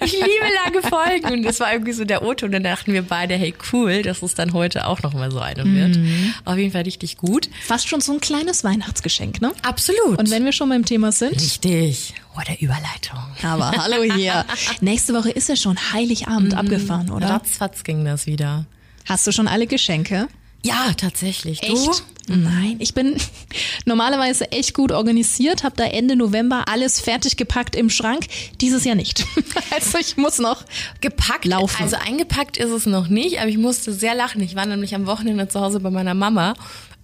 ich liebe lange Folgen. Und das war irgendwie so der O-Ton. Und dann dachten wir beide, hey, cool, dass es dann heute auch nochmal so eine wird. Auf jeden Fall richtig gut. Fast schon so ein kleines Weihnachtsgeschenk, ne? Absolut. Und wenn wir schon beim Thema sind, Richtig. Oh, der Überleitung. aber hallo hier. Nächste Woche ist ja schon Heiligabend abgefahren, oder? Ratzfatz ging das wieder. Hast du schon alle Geschenke? Ja, tatsächlich. Du? Echt? Nein, ich bin normalerweise echt gut organisiert, habe da Ende November alles fertig gepackt im Schrank. Dieses Jahr nicht. Also ich muss noch Gepackt, Laufen. also eingepackt ist es noch nicht, aber ich musste sehr lachen. Ich war nämlich am Wochenende zu Hause bei meiner Mama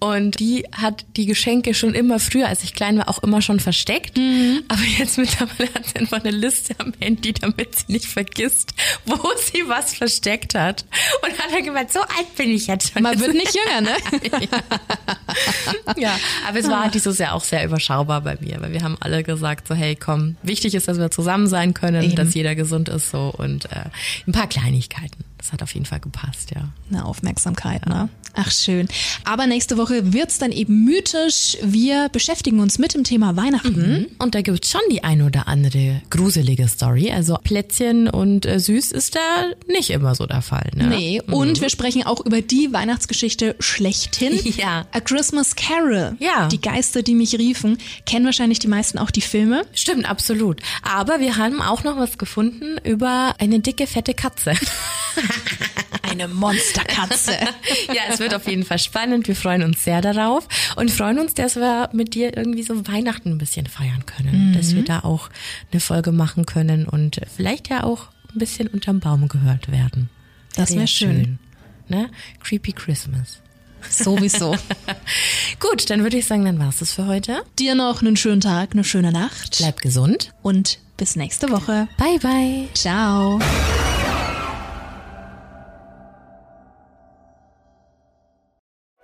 und die hat die Geschenke schon immer früher, als ich klein war, auch immer schon versteckt. Aber jetzt mittlerweile hat sie einfach eine Liste am Handy, damit sie nicht vergisst, wo sie was versteckt hat. Und hat dann gemeint, so alt bin ich jetzt schon. Man wird nicht jünger, ne? Ja, aber es war halt dieses Jahr auch sehr überschaubar bei mir, weil wir haben alle gesagt so, hey, komm, wichtig ist, dass wir zusammen sein können, Eben. dass jeder gesund ist so und äh, ein paar Kleinigkeiten. Das hat auf jeden Fall gepasst, ja. Eine Aufmerksamkeit, ne? Ach schön. Aber nächste Woche wird's dann eben mythisch. Wir beschäftigen uns mit dem Thema Weihnachten. Und da gibt's schon die ein oder andere gruselige Story. Also Plätzchen und äh, süß ist da nicht immer so der Fall. Ne? Nee, und wir sprechen auch über die Weihnachtsgeschichte schlechthin. Ja. A Christmas Carol. Ja. Die Geister, die mich riefen. Kennen wahrscheinlich die meisten auch die Filme. Stimmt, absolut. Aber wir haben auch noch was gefunden über eine dicke, fette Katze. Eine Monsterkatze. ja, es wird auf jeden Fall spannend. Wir freuen uns sehr darauf und freuen uns, dass wir mit dir irgendwie so Weihnachten ein bisschen feiern können. Dass wir da auch eine Folge machen können und vielleicht ja auch ein bisschen unterm Baum gehört werden. Das wär Sehr schön. Ne? Creepy Christmas. Sowieso. Gut, dann würde ich sagen, dann war's das für heute. Dir noch einen schönen Tag, eine schöne Nacht. Bleib gesund. Und bis nächste Woche. Bye, bye. Ciao.